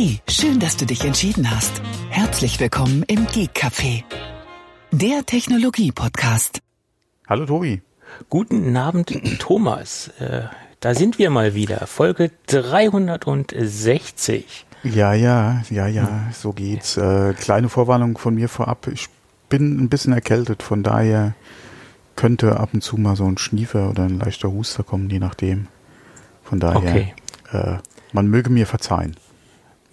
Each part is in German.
Hey, schön, dass du dich entschieden hast. Herzlich willkommen im Geek Café, der Technologie-Podcast. Hallo Tobi. Guten Abend, Thomas. Äh, da sind wir mal wieder. Folge 360. Ja, ja, ja, ja, so geht's. Äh, kleine Vorwarnung von mir vorab. Ich bin ein bisschen erkältet, von daher könnte ab und zu mal so ein Schniefer oder ein leichter Huster kommen, je nachdem. Von daher, Okay. äh, man möge mir verzeihen.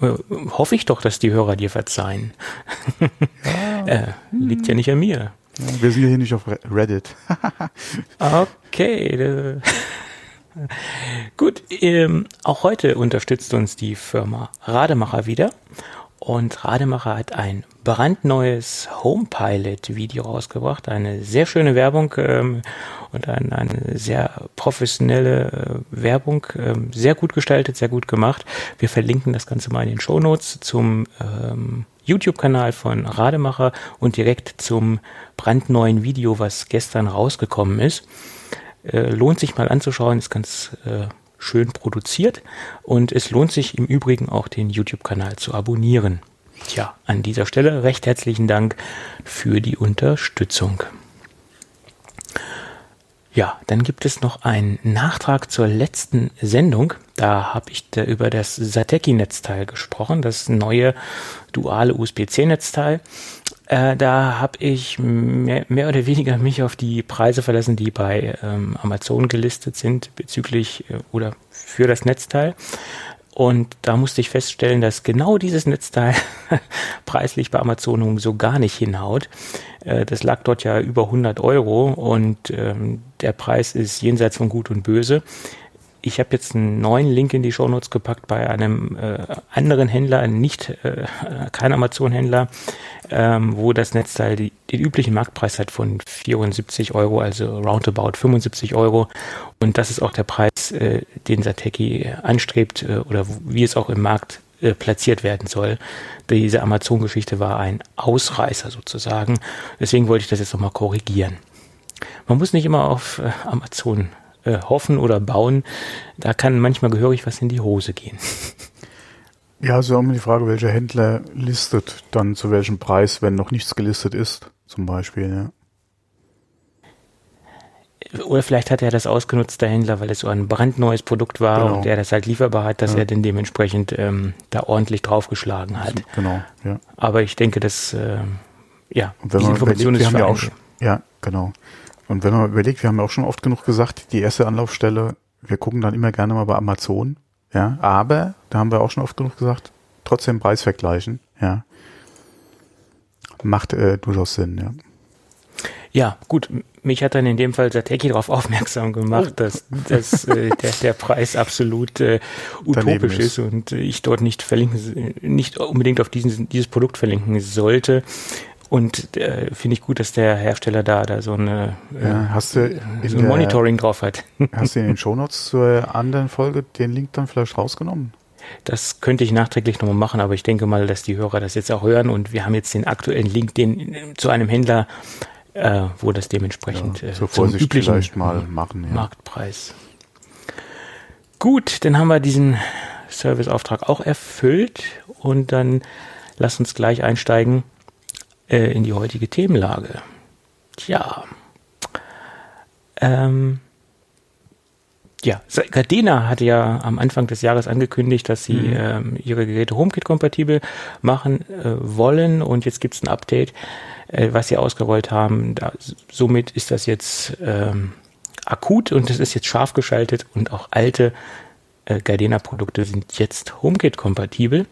Äh, Hoffe ich doch, dass die Hörer dir verzeihen. äh, liegt ja nicht an mir. Ja, wir sind ja hier nicht auf Re- Reddit. Okay. Gut, ähm, auch heute unterstützt uns die Firma Rademacher wieder. Und Rademacher hat ein brandneues Homepilot-Video rausgebracht. Eine sehr schöne Werbung ähm, und ein, eine sehr professionelle äh, Werbung. Ähm, sehr gut gestaltet, sehr gut gemacht. Wir verlinken das Ganze mal in den Shownotes zum ähm, YouTube-Kanal von Rademacher und direkt zum brandneuen Video, was gestern rausgekommen ist. Äh, lohnt sich mal anzuschauen, ist ganz äh, schön produziert und es lohnt sich im Übrigen auch den YouTube-Kanal zu abonnieren. Tja, an dieser Stelle recht herzlichen Dank für die Unterstützung. Ja, dann gibt es noch einen Nachtrag zur letzten Sendung. Da habe ich da über das Sateki-Netzteil gesprochen, das neue duale USB-C-Netzteil. Äh, da habe ich mehr, mehr oder weniger mich auf die Preise verlassen, die bei ähm, Amazon gelistet sind bezüglich äh, oder für das Netzteil. Und da musste ich feststellen, dass genau dieses Netzteil preislich bei Amazon so gar nicht hinhaut. Äh, Das lag dort ja über 100 Euro und ähm, der Preis ist jenseits von Gut und Böse. Ich habe jetzt einen neuen Link in die Shownotes gepackt bei einem äh, anderen Händler, nicht äh, kein Amazon-Händler, ähm, wo das Netzteil die, den üblichen Marktpreis hat von 74 Euro, also roundabout 75 Euro. Und das ist auch der Preis, äh, den Sateki anstrebt äh, oder wie es auch im Markt äh, platziert werden soll. Diese Amazon-Geschichte war ein Ausreißer sozusagen. Deswegen wollte ich das jetzt nochmal korrigieren. Man muss nicht immer auf äh, Amazon äh, hoffen oder bauen. Da kann manchmal gehörig was in die Hose gehen. Ja, so immer die Frage, welcher Händler listet dann zu welchem Preis, wenn noch nichts gelistet ist, zum Beispiel, ja. Oder vielleicht hat er das ausgenutzt, der Händler, weil es so ein brandneues Produkt war Genau. und er das halt lieferbar hat, dass Ja. er dann dementsprechend ähm, da ordentlich draufgeschlagen hat. Genau, ja. Aber ich denke, dass ähm, ja, diese Information überlegt, wir ist haben ja auch, ja, genau. Und wenn man überlegt, wir haben ja auch schon oft genug gesagt, die erste Anlaufstelle, wir gucken dann immer gerne mal bei Amazon, ja, aber, da haben wir auch schon oft genug gesagt, trotzdem Preis vergleichen, ja. Macht äh, durchaus Sinn, ja. Ja, gut. Mich hat dann in dem Fall Sateki darauf aufmerksam gemacht, Oh. dass, dass äh, der, der Preis absolut äh, utopisch ist. ist. und ich dort nicht verlinken, nicht unbedingt auf diesen, dieses Produkt verlinken sollte. Und äh, finde ich gut, dass der Hersteller da, da so, eine, äh, ja hast du so ein der- Monitoring drauf hat. Hast du in den Shownotes zur anderen Folge den Link dann vielleicht rausgenommen? Das könnte ich nachträglich nochmal machen, aber ich denke mal, dass die Hörer das jetzt auch hören und wir haben jetzt den aktuellen Link den, äh, zu einem Händler, äh, wo das dementsprechend Ja, äh, zur zum üblichen vielleicht mal machen, ja. Marktpreis. Gut, dann haben wir diesen Serviceauftrag auch erfüllt und dann lass uns gleich einsteigen äh, in die heutige Themenlage. Tja. Ähm, ja, Gardena hatte ja am Anfang des Jahres angekündigt, dass sie ähm, ihre Geräte HomeKit-kompatibel machen äh, wollen und jetzt gibt es ein Update, äh, was sie ausgerollt haben. Da, somit ist das jetzt ähm, akut und es ist jetzt scharf geschaltet und auch alte äh, Gardena-Produkte sind jetzt HomeKit-kompatibel.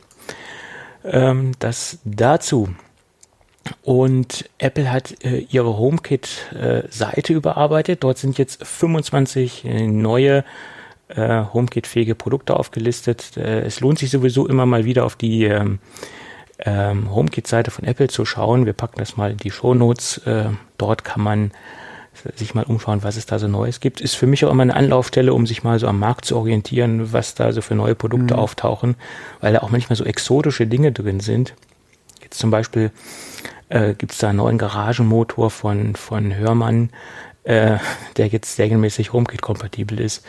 Ähm, das dazu. Und Apple hat äh, ihre HomeKit-Seite überarbeitet. Dort sind jetzt 25 äh, neue äh, HomeKit-fähige Produkte aufgelistet. Äh, es lohnt sich sowieso immer mal wieder auf die ähm, ähm, HomeKit-Seite von Apple zu schauen. Wir packen das mal in die Shownotes. Äh, dort kann man sich mal umschauen, was es da so Neues gibt. Ist für mich auch immer eine Anlaufstelle, um sich mal so am Markt zu orientieren, was da so für neue Produkte auftauchen, weil da auch manchmal so exotische Dinge drin sind. Jetzt zum Beispiel äh, gibt es da einen neuen Garagenmotor von, von Hörmann, äh, der jetzt regelmäßig HomeKit-kompatibel ist,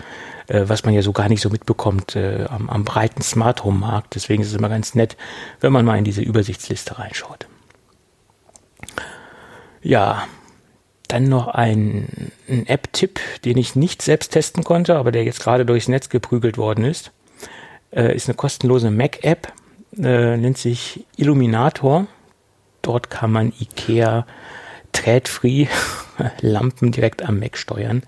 äh, was man ja so gar nicht so mitbekommt äh, am, am breiten Smart Home-Markt. Deswegen ist es immer ganz nett, wenn man mal in diese Übersichtsliste reinschaut. Ja, dann noch ein, ein App-Tipp, den ich nicht selbst testen konnte, aber der jetzt gerade durchs Netz geprügelt worden ist. Äh, ist eine kostenlose Mac-App, äh, nennt sich Illuminator. Dort kann man IKEA Trätfree Lampen direkt am Mac steuern.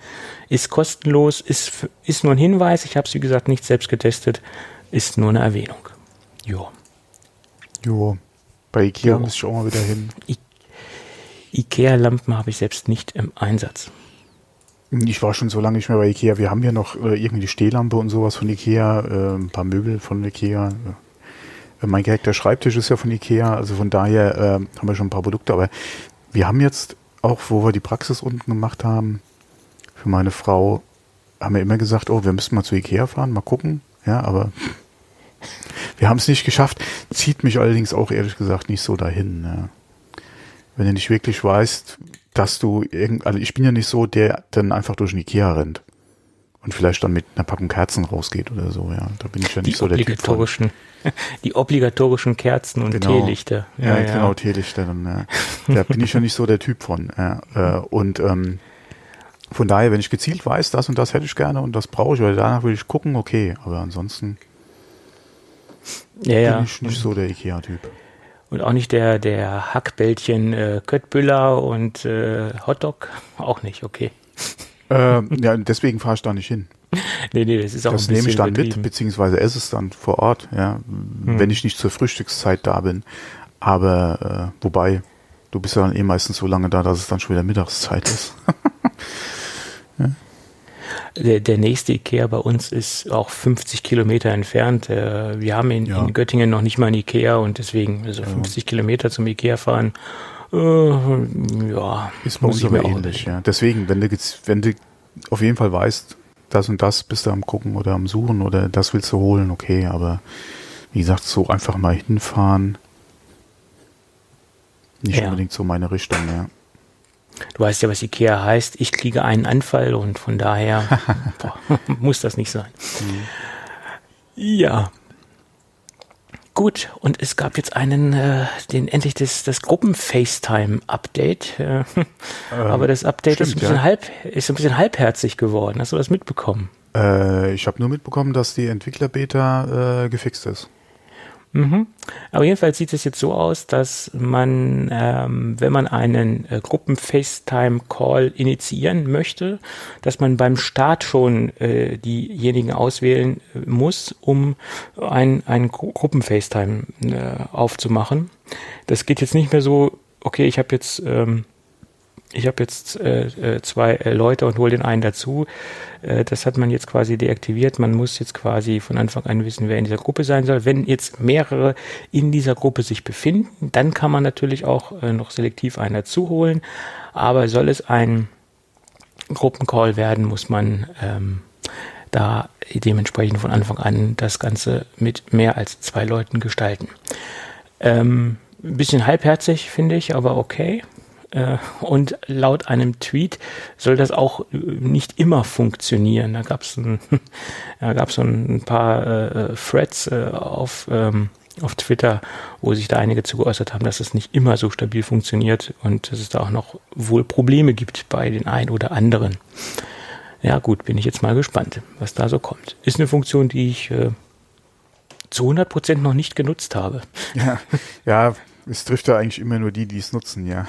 Ist kostenlos, ist, ist nur ein Hinweis. Ich habe es, wie gesagt, nicht selbst getestet. Ist nur eine Erwähnung. Jo. Jo. Bei Ikea jo. muss ich auch mal wieder hin. I Ikea-Lampen habe ich selbst nicht im Einsatz. Ich war schon so lange nicht mehr bei Ikea. Wir haben ja noch äh, irgendwie die Stehlampe und sowas von Ikea, äh, ein paar Möbel von Ikea. Mein gehackter Schreibtisch ist ja von Ikea, also von daher äh, haben wir schon ein paar Produkte. Aber wir haben jetzt auch, wo wir die Praxis unten gemacht haben, für meine Frau, haben wir immer gesagt, oh, wir müssen mal zu Ikea fahren, mal gucken. Ja, aber wir haben es nicht geschafft. Zieht mich allerdings auch ehrlich gesagt nicht so dahin. Ja. Wenn du nicht wirklich weißt, dass du irgend, also ich bin ja nicht so, der dann einfach durch den Ikea rennt und vielleicht dann mit einer Packung Kerzen rausgeht oder so, ja. Da bin ich ja nicht die so der Typ von. Die obligatorischen Kerzen und genau. Teelichter. Ja, ja, ja, genau, Teelichter. Dann, ja. Da bin ich ja nicht so der Typ von. Ja. Äh, und ähm, von daher, wenn ich gezielt weiß, das und das hätte ich gerne und das brauche ich, weil danach will ich gucken, okay. Aber ansonsten ja, bin ich nicht so der Ikea-Typ. Und auch nicht der, der Hackbällchen äh, Köttbüller und äh, Hotdog. Auch nicht, okay. Ähm, ja, deswegen fahre ich da nicht hin. nee, nee, das ist auch Das nehme ich dann mit, beziehungsweise esse es dann vor Ort, ja, hm. wenn ich nicht zur Frühstückszeit da bin. Aber äh, wobei, du bist ja dann eh meistens so lange da, dass es dann schon wieder Mittagszeit ist. Der, der nächste Ikea bei uns ist auch 50 Kilometer entfernt. Äh, wir haben in, ja. in Göttingen noch nicht mal ein Ikea und deswegen also 50 ja. Kilometer zum Ikea fahren. Äh, ja, ist uns aber ähnlich. Ja. Deswegen, wenn du, wenn du auf jeden Fall weißt, das und das bist du am gucken oder am suchen oder das willst du holen, okay, aber wie gesagt, so einfach mal hinfahren, nicht ja. unbedingt so meine Richtung, ja. Du weißt ja, was Ikea heißt. Ich kriege einen Anfall und von daher boah, muss das nicht sein. Mhm. Ja. Gut, und es gab jetzt einen, äh, den endlich das, das Gruppen-FaceTime-Update. Äh, ähm, aber das Update stimmt, ist, ein bisschen ja. halb, ist ein bisschen halbherzig geworden. Hast du das mitbekommen? Äh, ich habe nur mitbekommen, dass die Entwickler-Beta äh, gefixt ist. Mhm. Aber jedenfalls sieht es jetzt so aus, dass man, ähm, wenn man einen äh, Gruppen-FaceTime-Call initiieren möchte, dass man beim Start schon äh, diejenigen auswählen äh, muss, um ein, ein Gruppen-FaceTime äh, aufzumachen. Das geht jetzt nicht mehr so, okay, ich habe jetzt ähm, ich habe jetzt äh, äh, zwei äh, Leute und hole den einen dazu. Äh, das hat man jetzt quasi deaktiviert. Man muss jetzt quasi von Anfang an wissen, wer in dieser Gruppe sein soll. Wenn jetzt mehrere in dieser Gruppe sich befinden, dann kann man natürlich auch äh, noch selektiv einen dazu holen. Aber soll es ein Gruppencall werden, muss man ähm, da dementsprechend von Anfang an das Ganze mit mehr als zwei Leuten gestalten. Ähm, ein bisschen halbherzig, finde ich, aber okay. Äh, und laut einem Tweet soll das auch äh, nicht immer funktionieren. Da gab es ein, da gab's ein paar äh, Threads äh, auf, ähm, auf Twitter, wo sich da einige zu geäußert haben, dass es nicht immer so stabil funktioniert und dass es da auch noch wohl Probleme gibt bei den einen oder anderen. Ja gut, bin ich jetzt mal gespannt, was da so kommt. Ist eine Funktion, die ich äh, zu 100 Prozent noch nicht genutzt habe. Ja, ja es trifft ja eigentlich immer nur die, die es nutzen, ja.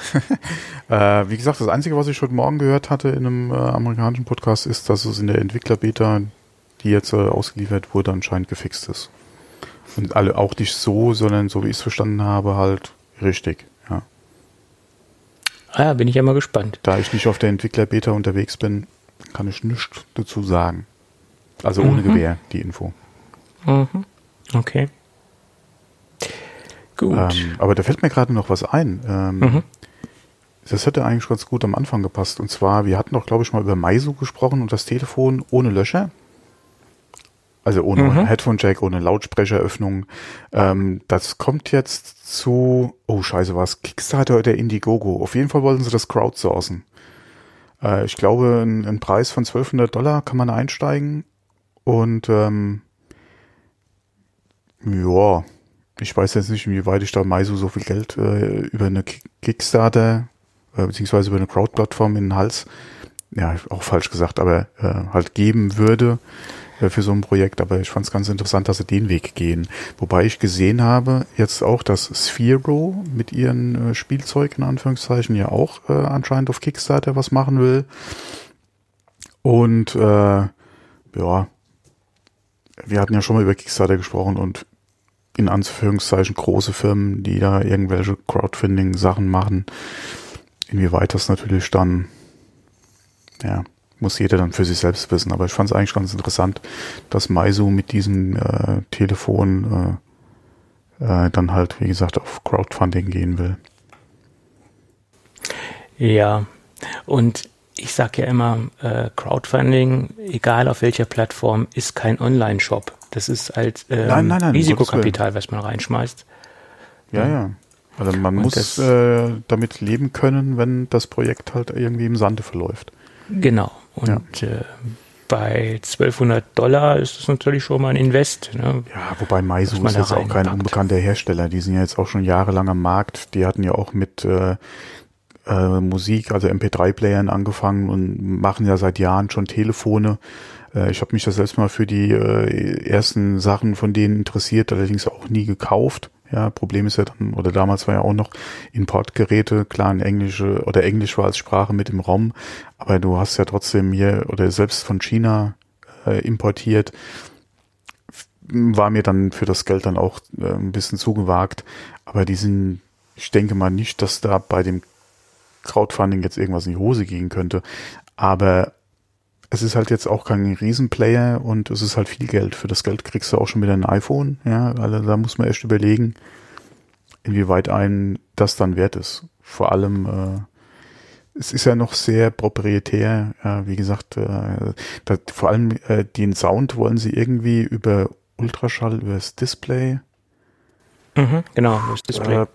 äh, wie gesagt, das Einzige, was ich heute Morgen gehört hatte in einem äh, amerikanischen Podcast, ist, dass es in der Entwickler-Beta, die jetzt äh, ausgeliefert wurde, anscheinend gefixt ist. Und alle auch nicht so, sondern so wie ich es verstanden habe, halt richtig, ja. Ah ja, bin ich ja mal gespannt. Da ich nicht auf der Entwickler-Beta unterwegs bin, kann ich nichts dazu sagen. Also ohne mhm. Gewehr, die Info. Mhm. Okay. Gut. Ähm, aber da fällt mir gerade noch was ein. Ähm, mhm. Das hätte eigentlich ganz gut am Anfang gepasst. Und zwar, wir hatten doch, glaube ich, mal über Meiso gesprochen und das Telefon ohne Löcher. Also ohne mhm. Headphone-Jack, ohne Lautsprecheröffnung. Ähm, das kommt jetzt zu, oh scheiße, was? Kickstarter oder Indiegogo. Auf jeden Fall wollten sie das crowdsourcen. Äh, ich glaube, ein, ein Preis von 1200 Dollar kann man einsteigen und ähm, ja, ich weiß jetzt nicht, inwieweit ich da Maisu so viel Geld äh, über eine Kickstarter äh, beziehungsweise über eine Crowd-Plattform in den Hals, ja, auch falsch gesagt, aber äh, halt geben würde äh, für so ein Projekt. Aber ich fand es ganz interessant, dass sie den Weg gehen. Wobei ich gesehen habe, jetzt auch, dass Sphero mit ihren äh, Spielzeug in Anführungszeichen ja auch äh, anscheinend auf Kickstarter was machen will. Und äh, ja, wir hatten ja schon mal über Kickstarter gesprochen und in Anführungszeichen große Firmen, die da irgendwelche Crowdfunding-Sachen machen. Inwieweit das natürlich dann, ja, muss jeder dann für sich selbst wissen. Aber ich fand es eigentlich ganz interessant, dass Maisu mit diesem äh, Telefon äh, äh, dann halt, wie gesagt, auf Crowdfunding gehen will. Ja, und ich sage ja immer, äh, Crowdfunding, egal auf welcher Plattform, ist kein Online-Shop. Das ist halt ähm, nein, nein, nein, Risikokapital, was man reinschmeißt. Ja, ja. Also man und muss äh, damit leben können, wenn das Projekt halt irgendwie im Sande verläuft. Genau. Und ja. äh, bei 1200 Dollar ist das natürlich schon mal ein Invest. Ne? Ja, wobei Maisu ist jetzt auch kein unbekannter Hersteller. Die sind ja jetzt auch schon jahrelang am Markt. Die hatten ja auch mit äh, äh, Musik, also MP3-Playern angefangen und machen ja seit Jahren schon Telefone. Äh, ich habe mich das selbst mal für die äh, ersten Sachen von denen interessiert, allerdings auch nie gekauft. Ja, Problem ist ja dann, oder damals war ja auch noch Importgeräte, klar, in Englische oder Englisch war als Sprache mit im Raum, aber du hast ja trotzdem hier oder selbst von China äh, importiert, war mir dann für das Geld dann auch äh, ein bisschen zugewagt. Aber die sind, ich denke mal nicht, dass da bei dem Crowdfunding jetzt irgendwas in die Hose gehen könnte. Aber es ist halt jetzt auch kein Riesenplayer und es ist halt viel Geld. Für das Geld kriegst du auch schon wieder ein iPhone. Ja, also da muss man echt überlegen, inwieweit ein das dann wert ist. Vor allem, äh, es ist ja noch sehr proprietär. Ja, wie gesagt, äh, da, vor allem äh, den Sound wollen sie irgendwie über Ultraschall, über das Display. Mhm, genau, das Display. Äh,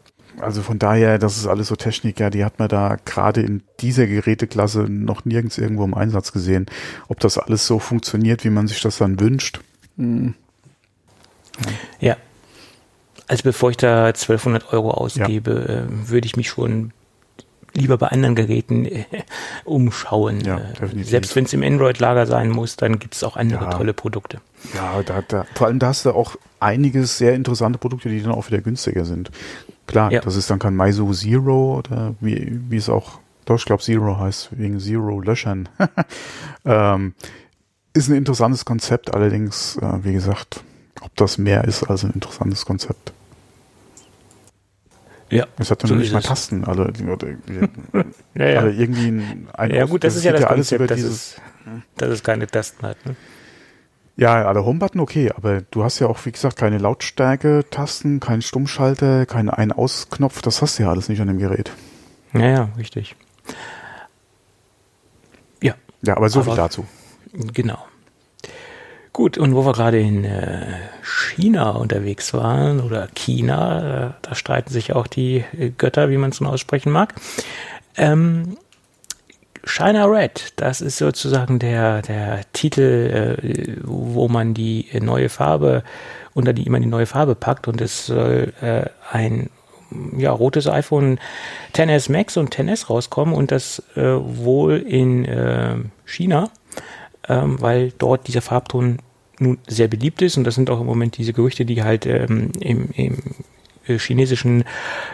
also von daher, das ist alles so Technik, ja, die hat man da gerade in dieser Geräteklasse noch nirgends irgendwo im Einsatz gesehen. Ob das alles so funktioniert, wie man sich das dann wünscht. Hm. Ja. ja. Also bevor ich da 1200 Euro ausgebe, ja. äh, würde ich mich schon lieber bei anderen Geräten äh, umschauen. Ja, äh, Selbst wenn es im Android-Lager sein muss, dann gibt es auch andere ja. tolle Produkte. Ja, da, da, vor allem da hast du auch einiges sehr interessante Produkte, die dann auch wieder günstiger sind. Klar, ja. das ist dann kein Maisu Zero oder wie, wie es auch, doch, ich glaube Zero heißt, wegen Zero Löschern. ähm, ist ein interessantes Konzept, allerdings, äh, wie gesagt, ob das mehr ist als ein interessantes Konzept. Ja. Es hat so nicht mal Tasten, also, ja, ja. Irgendwie ein, ein Ja, gut, das, das ist ja das alles Konzept, über dieses, dass, es, dass es keine Tasten hat. Ne? Ja, alle Homebutton okay, aber du hast ja auch, wie gesagt, keine Lautstärke-Tasten, keinen Stummschalter, keinen Ein-Aus-Knopf, das hast du ja alles nicht an dem Gerät. Ja, ja, richtig. Ja. Ja, aber so aber, viel dazu. Genau. Gut, und wo wir gerade in äh, China unterwegs waren oder China, äh, da streiten sich auch die äh, Götter, wie man es nun aussprechen mag. Ähm, China Red, das ist sozusagen der, der Titel, äh, wo man die neue Farbe, unter die man die neue Farbe packt und es soll äh, ein ja, rotes iPhone 10s Max und 10s rauskommen und das äh, wohl in äh, China, ähm, weil dort dieser Farbton nun sehr beliebt ist und das sind auch im Moment diese Gerüchte, die halt ähm, im, im chinesischen,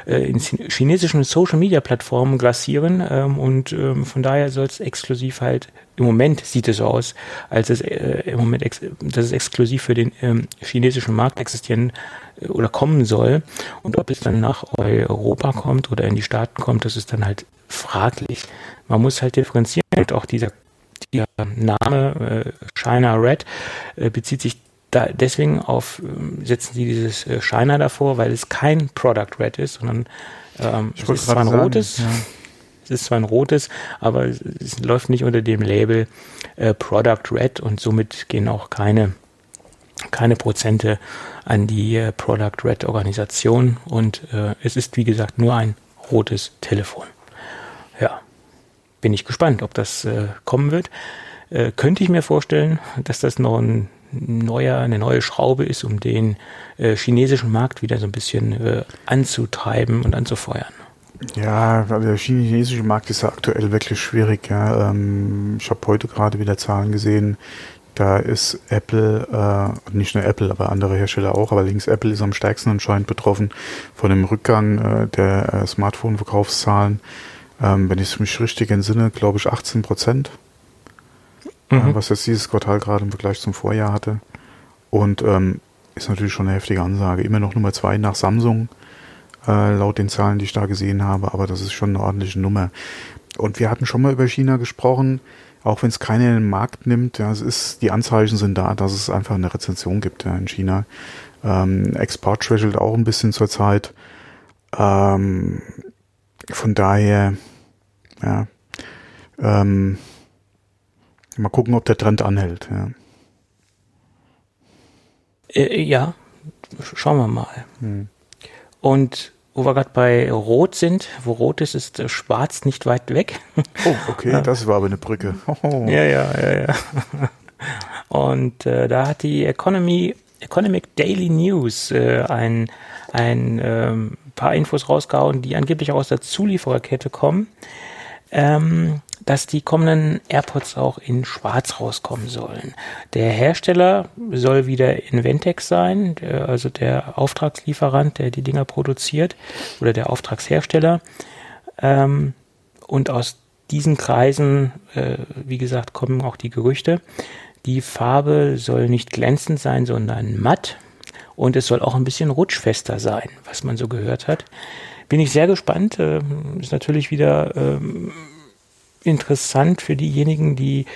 äh, in chinesischen Social Media Plattformen glacieren ähm, und ähm, von daher soll es exklusiv halt im Moment sieht es so aus, als es äh, im Moment dass es exklusiv für den ähm, chinesischen Markt existieren äh, oder kommen soll und ob es dann nach Europa kommt oder in die Staaten kommt, das ist dann halt fraglich. Man muss halt differenzieren, halt auch dieser der Name äh, China Red äh, bezieht sich da deswegen auf, ähm, setzen sie dieses äh, Shiner davor, weil es kein Product Red ist, sondern ähm, es ist zwar ein sagen, rotes, ja. es ist zwar ein rotes, aber es, es läuft nicht unter dem Label äh, Product Red und somit gehen auch keine keine Prozente an die äh, Product Red Organisation und äh, es ist wie gesagt nur ein rotes Telefon. Ja. bin ich gespannt, ob das äh, kommen wird. Äh, könnte ich mir vorstellen, dass das noch ein neuer, eine neue Schraube ist, um den äh, chinesischen Markt wieder so ein bisschen äh, anzutreiben und anzufeuern. Ja, der chinesische Markt ist ja aktuell wirklich schwierig. Ja. Ähm, ich habe heute gerade wieder Zahlen gesehen. Da ist Apple, äh, nicht nur Apple, aber andere Hersteller auch, aber links Apple ist am stärksten anscheinend betroffen von dem Rückgang äh, der äh, Smartphone-Verkaufszahlen. Ähm, wenn ich mich richtig entsinne, glaube ich 18 Prozent, mhm. äh, was jetzt dieses Quartal gerade im Vergleich zum Vorjahr hatte. Und ähm, ist natürlich schon eine heftige Ansage. Immer noch Nummer zwei nach Samsung äh, laut den Zahlen, die ich da gesehen habe, aber das ist schon eine ordentliche Nummer. Und wir hatten schon mal über China gesprochen, auch wenn es keiner in den Markt nimmt, ja, es ist, die Anzeichen sind da, dass es einfach eine Rezension gibt ja, in China. Ähm, Export schwächelt auch ein bisschen zurzeit. Ähm, von daher, ja, ähm, mal gucken, ob der Trend anhält. Ja, äh, ja schauen wir mal. Hm. Und wo wir gerade bei Rot sind, wo Rot ist, ist äh, Schwarz nicht weit weg. Oh, okay, das war aber eine Brücke. Oh. Ja, ja, ja, ja. Und äh, da hat die Economy, Economic Daily News äh, ein, ein ähm, paar Infos rausgehauen, die angeblich auch aus der Zuliefererkette kommen. Ähm, dass die kommenden AirPods auch in Schwarz rauskommen sollen. Der Hersteller soll wieder Inventex sein, also der Auftragslieferant, der die Dinger produziert, oder der Auftragshersteller. Ähm, und aus diesen Kreisen, äh, wie gesagt, kommen auch die Gerüchte. Die Farbe soll nicht glänzend sein, sondern matt. Und es soll auch ein bisschen rutschfester sein, was man so gehört hat. Bin ich sehr gespannt. Äh, ist natürlich wieder ähm, interessant für diejenigen, die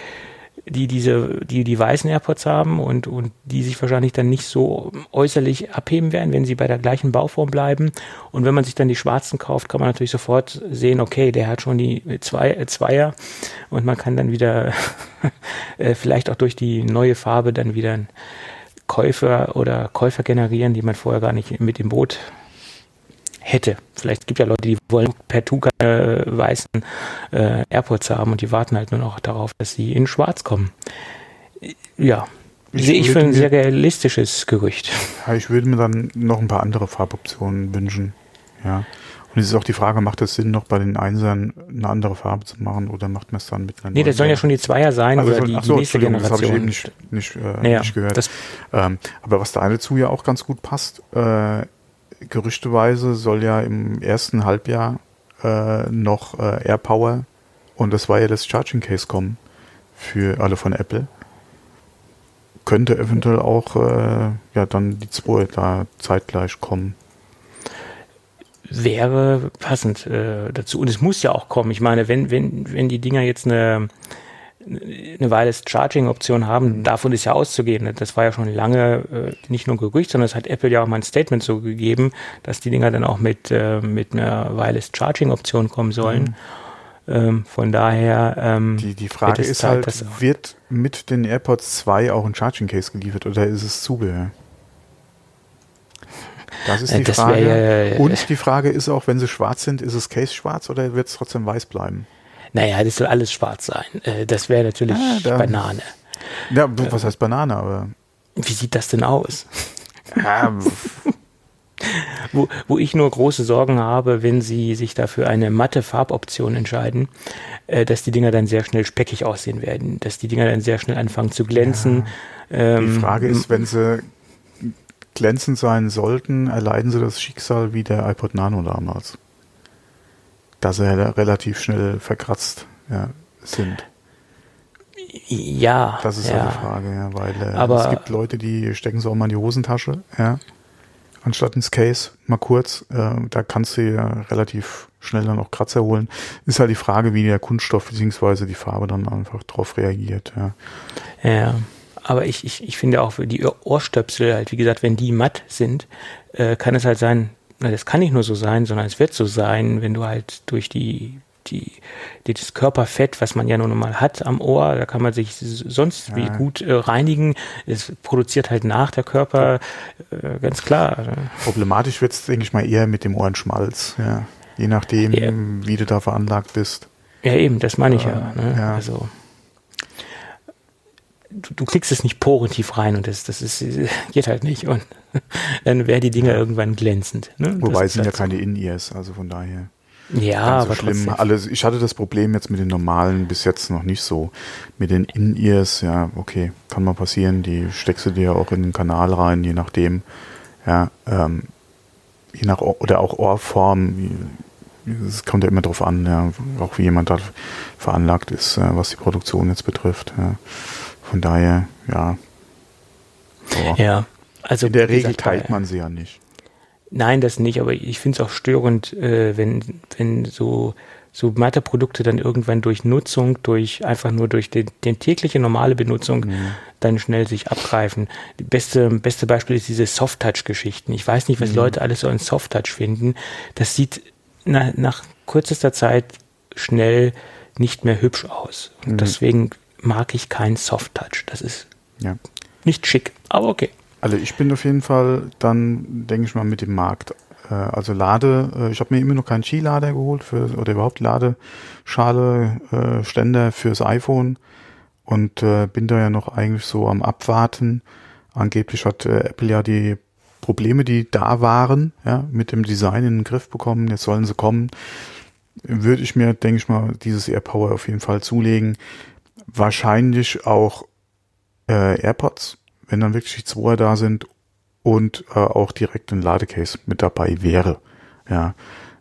die diese, die die weißen AirPods haben und, und die sich wahrscheinlich dann nicht so äußerlich abheben werden, wenn sie bei der gleichen Bauform bleiben. Und wenn man sich dann die schwarzen kauft, kann man natürlich sofort sehen, okay, der hat schon die zwei, äh, Zweier und man kann dann wieder äh, vielleicht auch durch die neue Farbe dann wieder Käufer oder Käufer generieren, die man vorher gar nicht mit dem Boot hätte. Vielleicht gibt ja Leute, die wollen per Tu keine weißen äh, AirPods haben und die warten halt nur noch darauf, dass sie in schwarz kommen. Ja, ich sehe ich für ein sehr realistisches Gerücht. Ja, ich würde mir dann noch ein paar andere Farboptionen wünschen. Ja. Und es ist auch die Frage, macht es Sinn, noch bei den Einsern eine andere Farbe zu machen oder macht man es dann mit einer Nee, das sollen ja schon die Zweier sein also oder die, achso, die nächste Generation. Das habe ich eben nicht, nicht, äh, naja, nicht gehört. Ähm, aber was da eine zu ja auch ganz gut passt, äh, gerüchteweise soll ja im ersten Halbjahr äh, noch äh, AirPower und das war ja das Charging Case kommen für alle von Apple. Könnte eventuell auch äh, ja dann die zwei da zeitgleich kommen. Wäre passend äh, dazu. Und es muss ja auch kommen. Ich meine, wenn, wenn, wenn die Dinger jetzt eine eine Wireless Charging Option haben, mhm. davon ist ja auszugehen. Das war ja schon lange äh, nicht nur Gerücht, sondern es hat Apple ja auch mal ein Statement so gegeben, dass die Dinger dann auch mit, äh, mit einer Wireless Charging Option kommen sollen. Mhm. Ähm, von daher. Ähm, die, die Frage ist Zeit, halt, wird mit den AirPods 2 auch ein Charging Case geliefert oder ist es Zubehör? Das ist äh, die das Frage. Wär, Und die Frage ist auch, wenn sie schwarz sind, ist es Case schwarz oder wird es trotzdem weiß bleiben? Naja, das soll alles schwarz sein. Äh, das wäre natürlich ah, da, Banane. Ja, was heißt Banane, aber. Wie sieht das denn aus? Ja, wo, wo ich nur große Sorgen habe, wenn sie sich dafür eine matte Farboption entscheiden, äh, dass die Dinger dann sehr schnell speckig aussehen werden, dass die Dinger dann sehr schnell anfangen zu glänzen. Ja. Ähm, die Frage ist, wenn sie glänzend sein sollten, erleiden sie das Schicksal wie der iPod Nano damals dass sie relativ schnell verkratzt ja, sind. Ja. Das ist ja. ja die Frage, ja, weil äh, Aber es gibt Leute, die stecken so auch mal in die Hosentasche, ja, anstatt ins Case, mal kurz. Äh, da kannst du ja relativ schnell dann auch Kratzer holen. Ist halt die Frage, wie der Kunststoff bzw. die Farbe dann einfach drauf reagiert, ja. Ja. Aber ich, ich, ich finde auch für die Ohrstöpsel halt, wie gesagt, wenn die matt sind, äh, kann es halt sein, das kann nicht nur so sein, sondern es wird so sein, wenn du halt durch die die, die, das Körperfett, was man ja nun mal hat am Ohr, da kann man sich sonst ja. wie gut äh, reinigen. Es produziert halt nach der Körper, äh, ganz klar. Problematisch wird es, denke ich mal, eher mit dem Ohrenschmalz, ja. Je nachdem, ja. wie du da veranlagt bist. Ja, eben, das meine ich äh, ja, ne? ja. Also du, du kriegst es nicht porentief rein und das, das ist, geht halt nicht. Und dann wären die Dinger irgendwann glänzend. Ne? Wobei es sind ja keine In-Ears, also von daher. Ja, so aber schlimm. Alles, ich hatte das Problem jetzt mit den normalen bis jetzt noch nicht so. Mit den In-Ears, ja, okay, kann mal passieren. Die steckst du dir auch in den Kanal rein, je nachdem. Ja, ähm, je nach oder auch Ohrform. Es kommt ja immer drauf an, ja, auch wie jemand da veranlagt ist, äh, was die Produktion jetzt betrifft. Ja. Von daher, ja. Boah. Ja, also in der Regel teilt man sie ja nicht. Nein, das nicht, aber ich finde es auch störend, äh, wenn, wenn so, so Matheprodukte dann irgendwann durch Nutzung, durch einfach nur durch den, den tägliche normale Benutzung mhm. dann schnell sich abgreifen. Die beste, beste Beispiel ist diese Soft-Touch-Geschichten. Ich weiß nicht, was mhm. Leute alles so an Soft-Touch finden. Das sieht na, nach kürzester Zeit schnell nicht mehr hübsch aus. Und mhm. deswegen mag ich keinen Soft Touch. Das ist ja. nicht schick, aber okay. Also ich bin auf jeden Fall dann, denke ich mal, mit dem Markt. Äh, also Lade, äh, ich habe mir immer noch keinen Skilader geholt für, oder überhaupt Ladeschale, äh, Ständer fürs iPhone und bin da ja noch eigentlich so am Abwarten. Angeblich hat Apple ja die Probleme, die da waren, ja, mit dem Design in den Griff bekommen. Jetzt sollen sie kommen. Würde ich mir, denke ich mal, dieses AirPower auf jeden Fall zulegen wahrscheinlich auch äh, AirPods, wenn dann wirklich die Zweier da sind und äh, auch direkt ein Ladecase mit dabei wäre. Ja,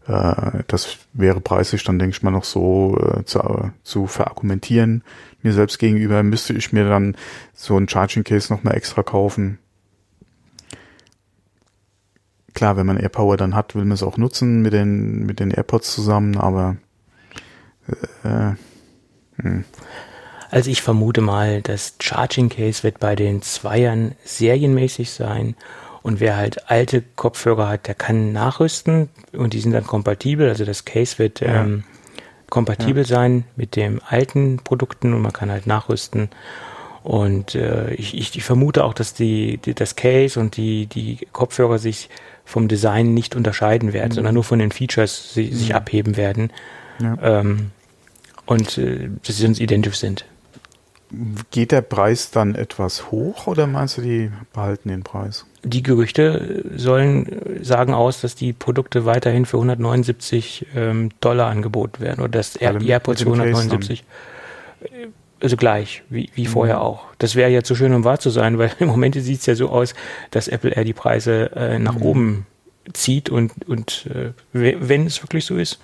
äh, das wäre preislich dann, denke ich mal, noch so äh, zu, zu verargumentieren. Mir selbst gegenüber müsste ich mir dann so ein Charging Case nochmal extra kaufen. Klar, wenn man AirPower dann hat, will man es auch nutzen mit den, mit den AirPods zusammen, aber äh, hm. Also ich vermute mal, das Charging Case wird bei den Zweiern serienmäßig sein. Und wer halt alte Kopfhörer hat, der kann nachrüsten und die sind dann kompatibel. Also das Case wird ja. ähm, kompatibel ja. sein mit den alten Produkten und man kann halt nachrüsten. Und äh, ich, ich, ich, vermute auch, dass die, die, das Case und die, die Kopfhörer sich vom Design nicht unterscheiden werden, mhm. sondern nur von den Features si sich mhm. abheben werden. Ja. Ähm, und äh, dass sie uns identisch sind. Geht der Preis dann etwas hoch oder meinst du, die behalten den Preis? Die Gerüchte sollen sagen aus, dass die Produkte weiterhin für 179 ähm, Dollar angeboten werden oder das AirPods für 179. Also gleich, wie, wie mhm. vorher auch. Das wäre ja zu schön, um wahr zu sein, weil im Moment sieht es ja so aus, dass Apple Air die Preise äh, nach mhm. oben zieht und, und äh, wenn es wirklich so ist,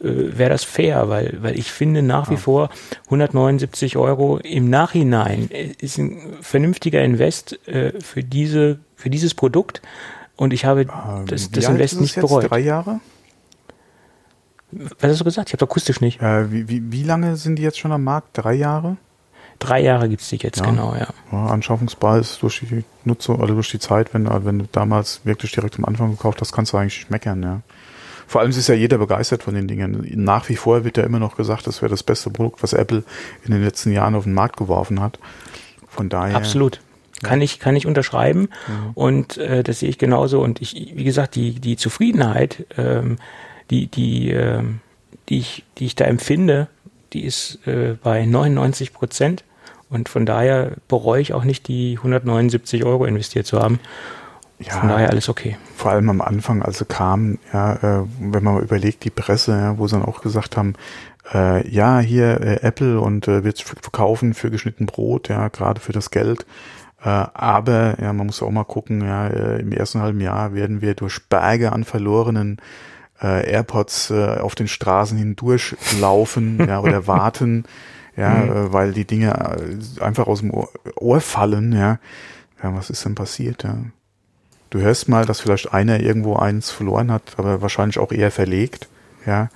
äh, wäre das fair, weil, weil ich finde nach wie vor 179 Euro im Nachhinein äh, ist ein vernünftiger Invest äh, für diese für dieses Produkt und ich habe ähm, das, das Invest nicht bereut. Drei Jahre? Was hast du gesagt? Ich habe akustisch nicht. Äh, wie, wie, wie lange sind die jetzt schon am Markt? Drei Jahre? Drei Jahre gibt es die jetzt, ja. genau, ja. ja. Anschaffungspreis durch die Nutzung oder durch die Zeit, wenn, wenn du damals wirklich direkt am Anfang gekauft hast, kannst du eigentlich nicht meckern, ja. Vor allem ist ja jeder begeistert von den Dingen. Nach wie vor wird ja immer noch gesagt, das wäre das beste Produkt, was Apple in den letzten Jahren auf den Markt geworfen hat. Von daher. Absolut. Kann ich, kann ich unterschreiben. Mhm. Und äh, das sehe ich genauso. Und ich, wie gesagt, die, die Zufriedenheit, ähm, die, die, äh, die, ich, die ich da empfinde, die ist äh, bei 99 Prozent. Und von daher bereue ich auch nicht, die 179 Euro investiert zu haben. Ja, von daher alles okay. Vor allem am Anfang, als sie kamen, ja, äh, wenn man mal überlegt, die Presse, ja, wo sie dann auch gesagt haben, äh, ja, hier äh, Apple und äh, wird verkaufen für geschnitten Brot, ja, gerade für das Geld. Äh, aber ja, man muss auch mal gucken, ja, äh, im ersten halben Jahr werden wir durch Berge an verlorenen äh, AirPods äh, auf den Straßen hindurchlaufen ja, oder warten ja, mhm. äh, weil die Dinge äh, einfach aus dem Ohr, Ohr fallen, ja. Ja, was ist denn passiert, ja? Du hörst mal, dass vielleicht einer irgendwo eins verloren hat, aber wahrscheinlich auch eher verlegt, ja.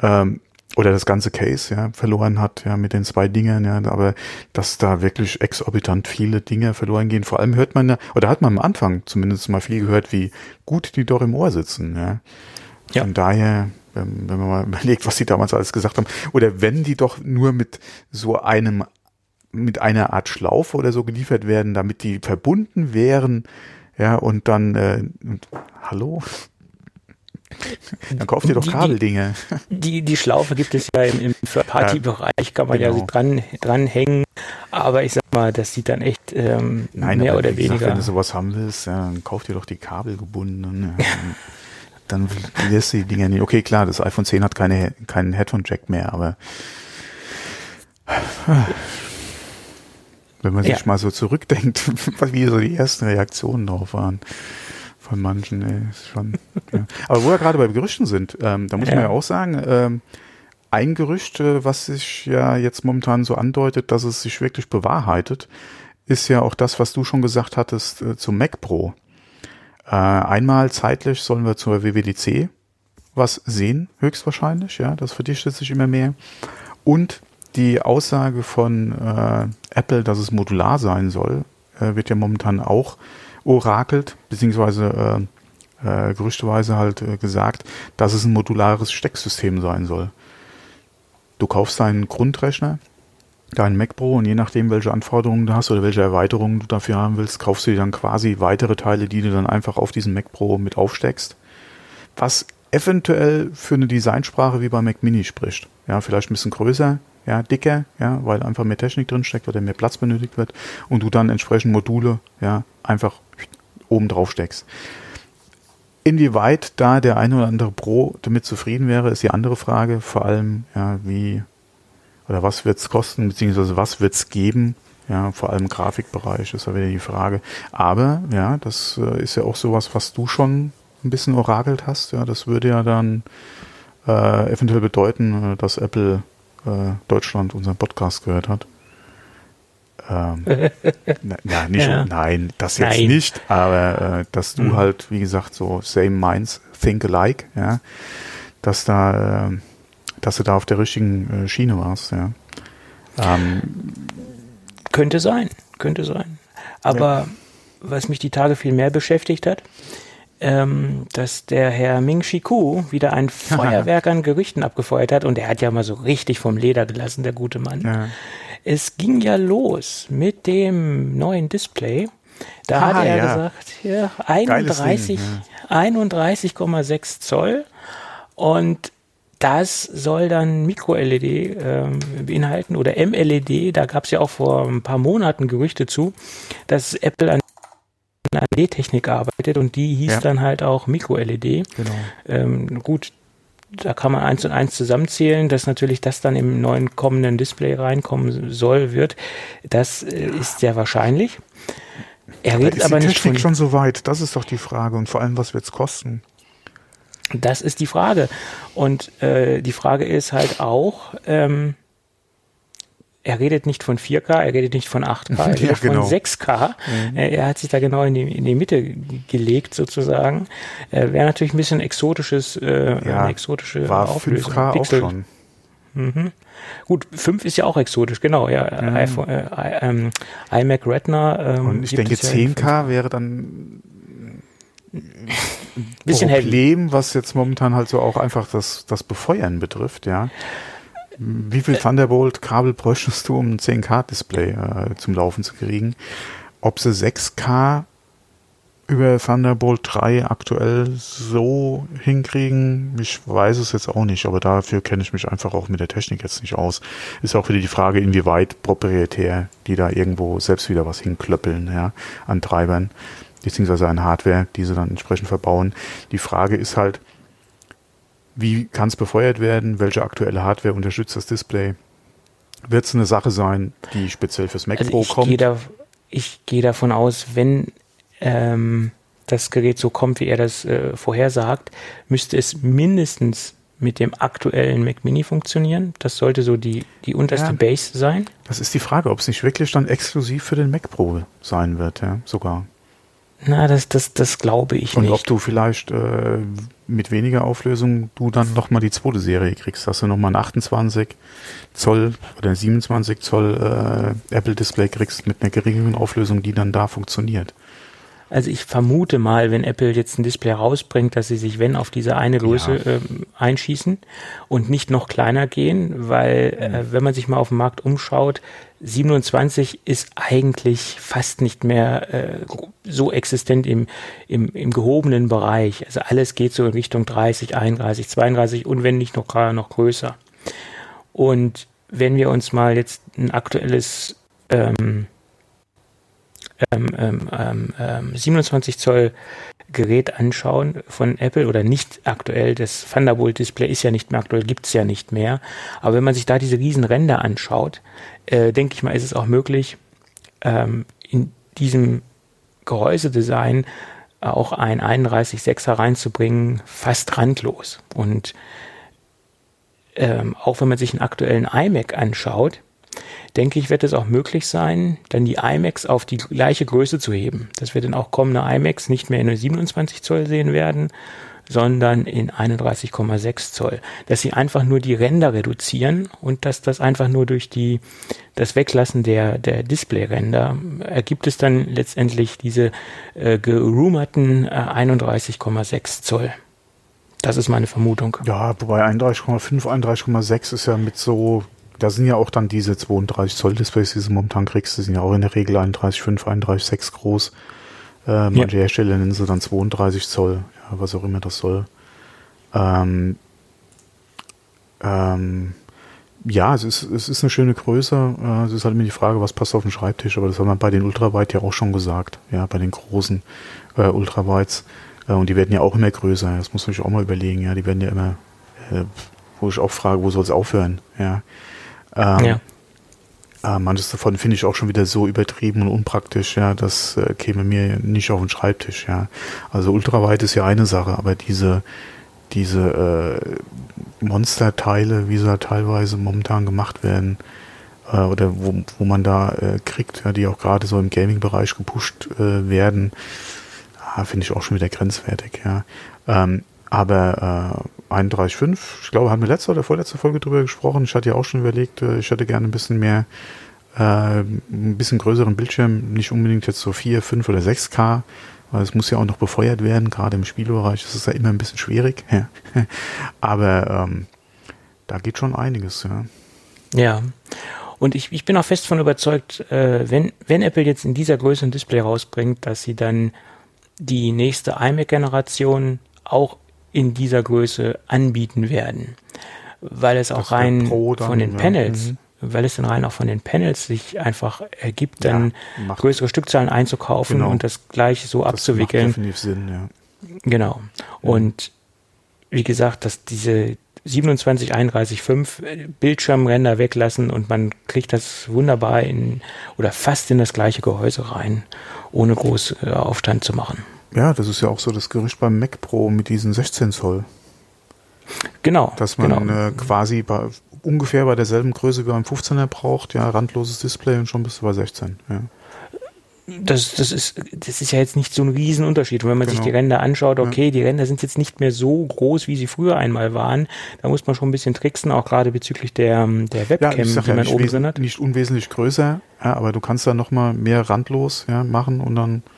Ähm, oder das ganze Case, ja, verloren hat, ja, mit den zwei Dingern, ja, aber dass da wirklich exorbitant viele Dinge verloren gehen. Vor allem hört man ja, oder hat man am Anfang zumindest mal viel gehört, wie gut die doch im Ohr sitzen, ja. ja. Von daher, wenn, wenn man mal überlegt, was sie damals alles gesagt haben. Oder wenn die doch nur mit so einem, mit einer Art Schlaufe oder so geliefert werden, damit die verbunden wären, ja, und dann, äh, und, hallo? Dann kauft ihr doch Die- die- Kabeldinge. Die, die Schlaufe gibt es ja im, im Third-Party-Bereich, kann man ja genau. dran, dranhängen. Aber ich sag mal, das sieht dann echt ähm, Nein, mehr oder wie gesagt, weniger. wenn du sowas haben willst, ja, dann kauf dir doch die kabelgebundenen. Dann lässt du die Dinger nicht. Okay, klar, das iPhone 10 hat keine, keinen Headphone-Jack mehr, aber wenn man sich Ja. mal so zurückdenkt, wie so die ersten Reaktionen drauf waren von manchen, ey, ist schon. ja. Aber wo wir gerade bei Gerüchten sind, ähm, da muss man Ja. ja auch sagen, ähm, ein Gerücht, äh, was sich ja jetzt momentan so andeutet, dass es sich wirklich bewahrheitet, ist ja auch das, was du schon gesagt hattest äh, zum Mac Pro. Äh, einmal zeitlich sollen wir zur WWDC was sehen, höchstwahrscheinlich, ja, das verdichtet sich immer mehr. Und die Aussage von äh, Apple, dass es modular sein soll, äh, wird ja momentan auch orakelt, beziehungsweise äh, äh, gerüchteweise halt äh, gesagt, dass es ein modulares Stecksystem sein soll. Du kaufst deinen Grundrechner, deinen Mac Pro und je nachdem, welche Anforderungen du hast oder welche Erweiterungen du dafür haben willst, kaufst du dir dann quasi weitere Teile, die du dann einfach auf diesen Mac Pro mit aufsteckst. Was eventuell für eine Designsprache wie bei Mac Mini spricht. Ja, vielleicht ein bisschen größer, ja, dicker, ja, weil einfach mehr Technik drin steckt, weil mehr Platz benötigt wird und du dann entsprechend Module, ja, einfach oben drauf steckst. Inwieweit da der eine oder andere Pro damit zufrieden wäre, ist die andere Frage. Vor allem, ja, wie oder was wird es kosten, beziehungsweise was wird es geben? Ja, vor allem im Grafikbereich ist ja wieder die Frage. Aber ja, das äh, ist ja auch sowas, was du schon ein bisschen orakelt hast. Ja, das würde ja dann äh, eventuell bedeuten, äh, dass Apple äh, Deutschland unseren Podcast gehört hat. Ähm, na, na, nicht, Ja. nein, das jetzt Nein. nicht, aber äh, dass du Mhm. halt, wie gesagt, so same minds, think alike, ja, dass da, äh, dass du da auf der richtigen äh, Schiene warst, ja. Ähm, Könnte sein, könnte sein. Aber was mich die Tage viel mehr beschäftigt hat, ähm, dass der Herr Ming Chi Ku wieder ein Feuerwerk an Gerüchten abgefeuert hat und er hat ja mal so richtig vom Leder gelassen, der gute Mann. ja. Es ging ja los mit dem neuen Display. Da Ah, hat er ja. gesagt, ja, Geiles 31, Ding, 31,6 Zoll und das soll dann Micro-LED ähm, beinhalten oder MLED. Da gab es ja auch vor ein paar Monaten Gerüchte zu, dass Apple an LED-Technik arbeitet und die hieß Ja. dann halt auch Micro-LED. Genau. Ähm, gut, da kann man eins und eins zusammenzählen, dass natürlich das dann im neuen kommenden Display reinkommen soll, wird. Das äh, ist sehr wahrscheinlich. Er redet ist aber die nicht Technik von, schon so weit? Das ist doch die Frage. Und vor allem, was wird's kosten? Das ist die Frage. Und äh, die Frage ist halt auch, ähm, er redet nicht von 4K, er redet nicht von 8K, er Ja, redet genau. von 6K. Äh, Er hat sich da genau in die, in die Mitte gelegt sozusagen. Äh, Wäre natürlich ein bisschen exotisches, äh, Ja, exotische War Auflösung. 5K auch schon. Mhm. Gut, 5 ist ja auch exotisch, genau, ja. iPhone, äh, ähm, iMac Retina. Ähm, Und ich denke, ja in 10K wäre dann bisschen. Problem, was jetzt momentan halt so auch einfach das, das Befeuern betrifft, ja. Wie viel Thunderbolt-Kabel bräuchtest du, um ein 10K-Display äh, zum Laufen zu kriegen? Ob sie 6K über Thunderbolt 3 aktuell so hinkriegen, ich weiß es jetzt auch nicht, aber dafür kenne ich mich einfach auch mit der Technik jetzt nicht aus. Ist auch wieder die Frage, inwieweit proprietär die da irgendwo selbst wieder was hinklöppeln, ja, an Treibern, beziehungsweise an Hardware, die sie dann entsprechend verbauen. Die Frage ist halt, wie kann es befeuert werden? Welche aktuelle Hardware unterstützt das Display? Wird es eine Sache sein, die speziell fürs Mac Also Pro ich kommt? gehe da, ich gehe davon aus, wenn ähm, das Gerät so kommt, wie er das äh, vorhersagt, müsste es mindestens mit dem aktuellen Mac Mini funktionieren. Das sollte so die, die unterste Ja. Base sein. Das ist die Frage, ob es nicht wirklich dann exklusiv für den Mac Pro sein wird, ja, sogar. Na, das, das, das glaube ich Und nicht. ob du vielleicht äh, mit weniger Auflösung du dann nochmal die zweite Serie kriegst, dass du nochmal ein 28 Zoll oder 27 Zoll äh, Apple Display kriegst mit einer geringeren Auflösung, die dann da funktioniert. Also ich vermute mal, wenn Apple jetzt ein Display rausbringt, dass sie sich, wenn, auf diese eine Größe ja. ähm, einschießen und nicht noch kleiner gehen, weil äh, mhm. wenn man sich mal auf dem Markt umschaut, 27 ist eigentlich fast nicht mehr äh, so existent im, im, im gehobenen Bereich. Also alles geht so in Richtung 30, 31, 32 und wenn nicht noch gerade noch größer. Und wenn wir uns mal jetzt ein aktuelles ähm, ähm, ähm, ähm, 27 Zoll Gerät anschauen von Apple oder nicht aktuell, das Thunderbolt Display ist ja nicht mehr aktuell, gibt es ja nicht mehr. Aber wenn man sich da diese riesen Ränder anschaut, äh, denke ich mal, ist es auch möglich, ähm, in diesem Gehäusedesign auch ein 31.6er reinzubringen, fast randlos. Und ähm, auch wenn man sich einen aktuellen iMac anschaut, denke ich, wird es auch möglich sein, dann die iMacs auf die gleiche Größe zu heben. Dass wir dann auch kommende iMacs nicht mehr in 27 Zoll sehen werden, sondern in 31,6 Zoll. Dass sie einfach nur die Ränder reduzieren und dass das einfach nur durch die, das Weglassen der, der Display-Ränder ergibt es dann letztendlich diese äh, gerumerten äh, 31,6 Zoll. Das ist meine Vermutung. Ja, wobei 31,5, 31,6 ist ja mit so da sind ja auch dann diese 32 Zoll Displays, die du momentan kriegst, die sind ja auch in der Regel 31,5, 31,6 groß. Äh, manche ja. Hersteller nennen sie dann 32 Zoll, ja, was auch immer das soll. Ähm, ähm, ja, es ist, es ist eine schöne Größe. Äh, es ist halt immer die Frage, was passt auf den Schreibtisch. Aber das haben wir bei den Ultrawide ja auch schon gesagt. Ja, bei den großen äh, Ultrawides. Äh, und die werden ja auch immer größer. Das muss man sich auch mal überlegen. Ja, die werden ja immer, äh, wo ich auch frage, wo soll es aufhören? Ja. Ähm, ja. Äh, manches davon finde ich auch schon wieder so übertrieben und unpraktisch, ja, das äh, käme mir nicht auf den Schreibtisch, ja. Also ultraweit ist ja eine Sache, aber diese, diese äh, Monsterteile, wie sie da teilweise momentan gemacht werden, äh, oder wo, wo man da äh, kriegt, ja, die auch gerade so im Gaming-Bereich gepusht äh, werden, ah, finde ich auch schon wieder grenzwertig, ja. Ähm, aber äh, 31,5. Ich glaube, haben wir letzte oder vorletzte Folge drüber gesprochen. Ich hatte ja auch schon überlegt, äh, ich hätte gerne ein bisschen mehr, äh, ein bisschen größeren Bildschirm, nicht unbedingt jetzt so 4, 5 oder 6K, weil es muss ja auch noch befeuert werden, gerade im Spielbereich ist es ja immer ein bisschen schwierig. Aber ähm, da geht schon einiges, ja. Ja. Und ich, ich bin auch fest davon überzeugt, äh, wenn, wenn Apple jetzt in dieser Größe ein Display rausbringt, dass sie dann die nächste iMac-Generation auch in dieser Größe anbieten werden. Weil es auch rein von den Panels, mhm. weil es dann rein auch von den Panels sich einfach ergibt, dann ja, größere Stückzahlen einzukaufen genau. und das gleich so das abzuwickeln. Macht definitiv Sinn, ja. Genau. Ja. Und wie gesagt, dass diese 27, 31, 5 Bildschirmränder weglassen und man kriegt das wunderbar in oder fast in das gleiche Gehäuse rein, ohne groß äh, Aufstand zu machen. Ja, das ist ja auch so das Gerücht beim Mac Pro mit diesen 16 Zoll. Genau. Dass man genau. Äh, quasi bei, ungefähr bei derselben Größe wie beim 15er braucht, ja, randloses Display und schon bist du bei 16. Ja. Das, das, ist, das ist ja jetzt nicht so ein Riesenunterschied. Und wenn man genau. sich die Ränder anschaut, okay, ja. die Ränder sind jetzt nicht mehr so groß, wie sie früher einmal waren. Da muss man schon ein bisschen tricksen, auch gerade bezüglich der, der Webcam, ja, die man oben drin hat. Nicht unwesentlich größer, ja, aber du kannst da nochmal mehr randlos ja, machen und dann ja.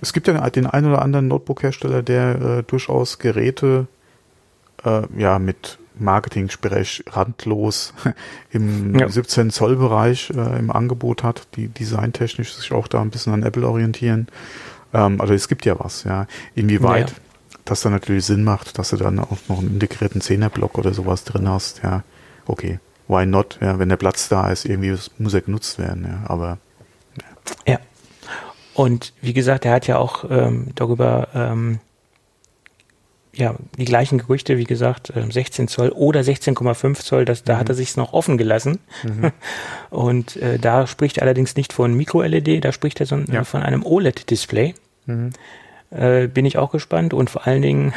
Es gibt ja den einen oder anderen Notebook-Hersteller, der äh, durchaus Geräte äh, ja mit Marketing-Sprech randlos im ja. 17 Zoll Bereich äh, im Angebot hat, die designtechnisch sich auch da ein bisschen an Apple orientieren. Ähm, also es gibt ja was, ja. Inwieweit ja. das dann natürlich Sinn macht, dass du dann auch noch einen integrierten Zehnerblock oder sowas drin hast, ja, okay. Why not? Ja, wenn der Platz da ist, irgendwie muss er genutzt werden, ja, aber ja. Und wie gesagt, er hat ja auch ähm, darüber ähm, ja, die gleichen Gerüchte, wie gesagt, 16 ähm, Zoll oder 16,5 Zoll, das, da mhm. hat er sich noch offen gelassen. Mhm. Und äh, da spricht er allerdings nicht von Micro-LED, da spricht er so, ja. von einem OLED-Display. Mhm. Äh, bin ich auch gespannt und vor allen Dingen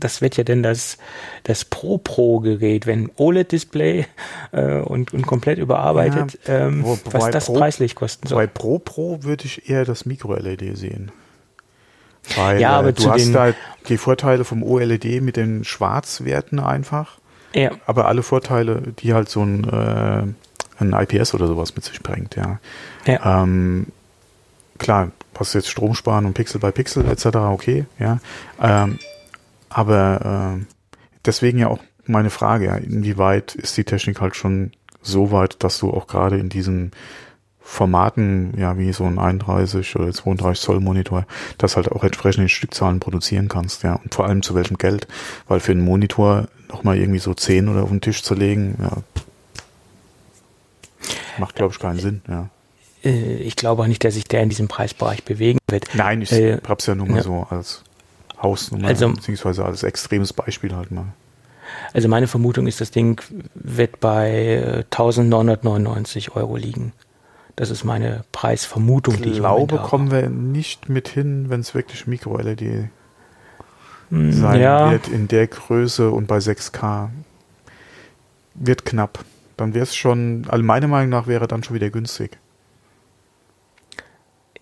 das wird ja denn das, das Pro-Pro-Gerät, wenn OLED-Display äh, und, und komplett überarbeitet, ja, ähm, wo, was das Pro, preislich kosten soll. Bei Pro-Pro würde ich eher das Micro-LED sehen. Weil ja, aber äh, du hast da die Vorteile vom OLED mit den Schwarzwerten einfach. Ja. Aber alle Vorteile, die halt so ein, äh, ein IPS oder sowas mit sich bringt, ja. ja. Ähm, klar, was jetzt Strom sparen und Pixel bei Pixel etc. okay, ja. Ähm, aber äh, deswegen ja auch meine Frage, ja, inwieweit ist die Technik halt schon so weit, dass du auch gerade in diesen Formaten, ja, wie so ein 31 oder 32 Zoll Monitor, das halt auch entsprechend in Stückzahlen produzieren kannst, ja. Und vor allem zu welchem Geld. Weil für einen Monitor nochmal irgendwie so 10 oder auf den Tisch zu legen, ja, macht, glaube ich, keinen Sinn, ja. Äh, ich glaube auch nicht, dass sich der in diesem Preisbereich bewegen wird. Nein, ich äh, hab's ja nur mal ja. so als Hausnummer, also, beziehungsweise als extremes Beispiel halt mal. Also meine Vermutung ist, das Ding wird bei 1999 Euro liegen. Das ist meine Preisvermutung, ich die ich glaube, kommen wir nicht mit hin, wenn es wirklich Micro-LED hm, sein ja. wird in der Größe und bei 6K. Wird knapp. Dann wäre es schon, also meiner Meinung nach wäre dann schon wieder günstig.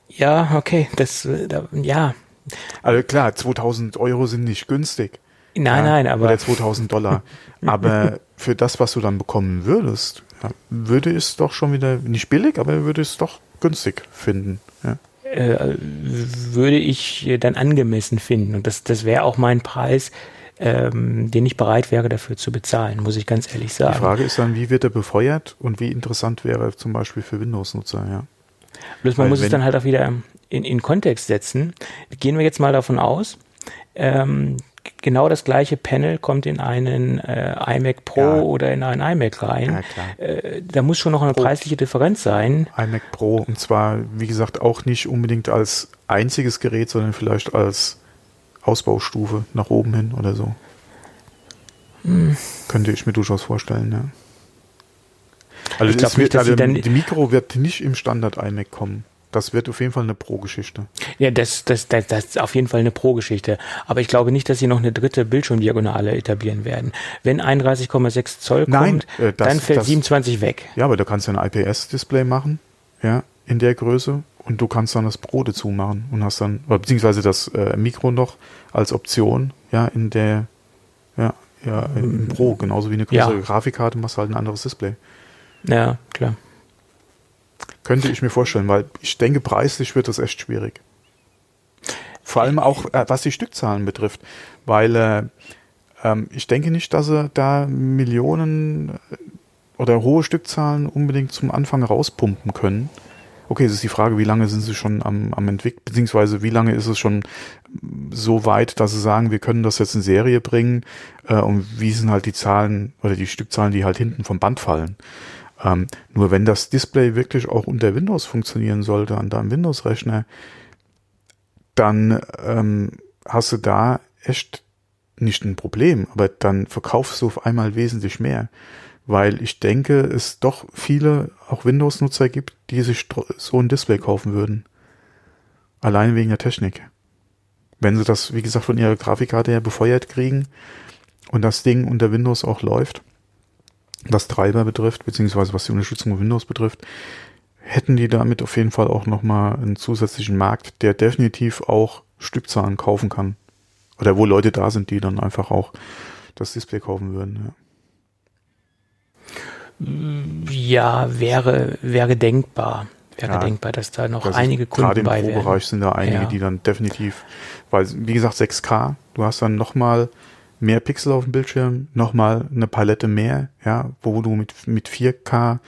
Ja, okay, das, da, ja. Also klar, 2000 Euro sind nicht günstig. Nein, ja, nein, aber. Oder 2000 Dollar. aber für das, was du dann bekommen würdest, ja, würde es doch schon wieder, nicht billig, aber würde es doch günstig finden. Ja. Äh, würde ich dann angemessen finden. Und das, das wäre auch mein Preis, ähm, den ich bereit wäre dafür zu bezahlen, muss ich ganz ehrlich sagen. Die Frage ist dann, wie wird er befeuert und wie interessant wäre er zum Beispiel für Windows-Nutzer, ja. Bloß man Weil muss es dann halt auch wieder in, in Kontext setzen. Gehen wir jetzt mal davon aus, ähm, genau das gleiche Panel kommt in einen äh, iMac Pro ja. oder in einen iMac rein. Ja, äh, da muss schon noch eine Pro. preisliche Differenz sein. iMac Pro und zwar, wie gesagt, auch nicht unbedingt als einziges Gerät, sondern vielleicht als Ausbaustufe nach oben hin oder so. Hm. Könnte ich mir durchaus vorstellen, ja. Also, ich glaub, wird, nicht, also die Mikro wird nicht im Standard iMac kommen. Das wird auf jeden Fall eine Pro-Geschichte. Ja, das, das, das, das ist auf jeden Fall eine Pro-Geschichte. Aber ich glaube nicht, dass sie noch eine dritte Bildschirmdiagonale etablieren werden. Wenn 31,6 Zoll Nein, kommt, äh, das, dann fällt das, 27 weg. Ja, aber du kannst ja ein IPS-Display machen, ja, in der Größe. Und du kannst dann das Pro dazu machen und hast dann, beziehungsweise das äh, Mikro noch als Option, ja, in der, ja, ja, im Pro, genauso wie eine größere ja. Grafikkarte, machst du halt ein anderes Display. Ja, klar. Könnte ich mir vorstellen, weil ich denke, preislich wird das echt schwierig. Vor allem auch, äh, was die Stückzahlen betrifft, weil äh, ähm, ich denke nicht, dass sie da Millionen äh, oder hohe Stückzahlen unbedingt zum Anfang rauspumpen können. Okay, es ist die Frage, wie lange sind sie schon am, am entwickeln, beziehungsweise wie lange ist es schon so weit, dass sie sagen, wir können das jetzt in Serie bringen äh, und wie sind halt die Zahlen oder die Stückzahlen, die halt hinten vom Band fallen. Ähm, nur wenn das Display wirklich auch unter Windows funktionieren sollte, an deinem Windows-Rechner, dann ähm, hast du da echt nicht ein Problem, aber dann verkaufst du auf einmal wesentlich mehr, weil ich denke, es doch viele auch Windows-Nutzer gibt, die sich so ein Display kaufen würden. Allein wegen der Technik. Wenn sie das, wie gesagt, von ihrer Grafikkarte her befeuert kriegen und das Ding unter Windows auch läuft, was Treiber betrifft, beziehungsweise was die Unterstützung von Windows betrifft, hätten die damit auf jeden Fall auch nochmal einen zusätzlichen Markt, der definitiv auch Stückzahlen kaufen kann. Oder wo Leute da sind, die dann einfach auch das Display kaufen würden. Ja, ja wäre, wäre denkbar. Wäre ja, denkbar, dass da noch also einige Kunden bei Gerade im Pro-Bereich sind da einige, ja. die dann definitiv, weil, wie gesagt, 6K, du hast dann nochmal mehr Pixel auf dem Bildschirm, nochmal eine Palette mehr, ja, wo du mit, mit 4K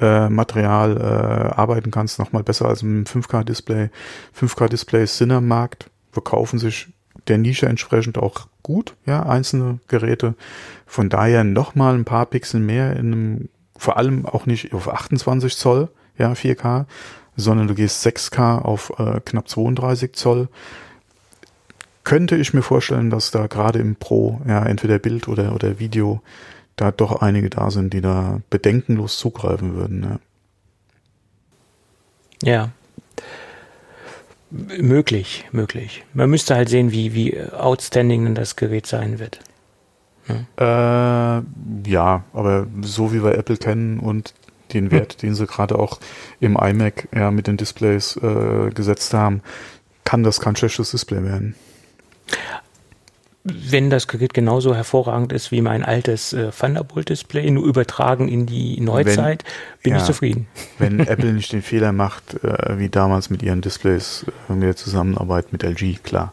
äh, Material äh, arbeiten kannst, nochmal besser als einem 5K-Display. 5K-Displays sind am Markt, verkaufen sich der Nische entsprechend auch gut, ja, einzelne Geräte. Von daher nochmal ein paar Pixel mehr in einem, vor allem auch nicht auf 28 Zoll, ja, 4K, sondern du gehst 6K auf äh, knapp 32 Zoll könnte ich mir vorstellen, dass da gerade im Pro, ja, entweder Bild oder, oder Video, da doch einige da sind, die da bedenkenlos zugreifen würden. Ja. ja. Möglich, möglich. Man müsste halt sehen, wie, wie outstanding denn das Gerät sein wird. Ja. Äh, ja, aber so wie wir Apple kennen und den Wert, hm. den sie gerade auch im iMac ja, mit den Displays äh, gesetzt haben, kann das kein schlechtes Display werden. Wenn das Gerät genauso hervorragend ist wie mein altes äh, Thunderbolt-Display, nur übertragen in die Neuzeit, wenn, bin ja, ich zufrieden. Wenn Apple nicht den Fehler macht, äh, wie damals mit ihren Displays äh, in der Zusammenarbeit mit LG, klar.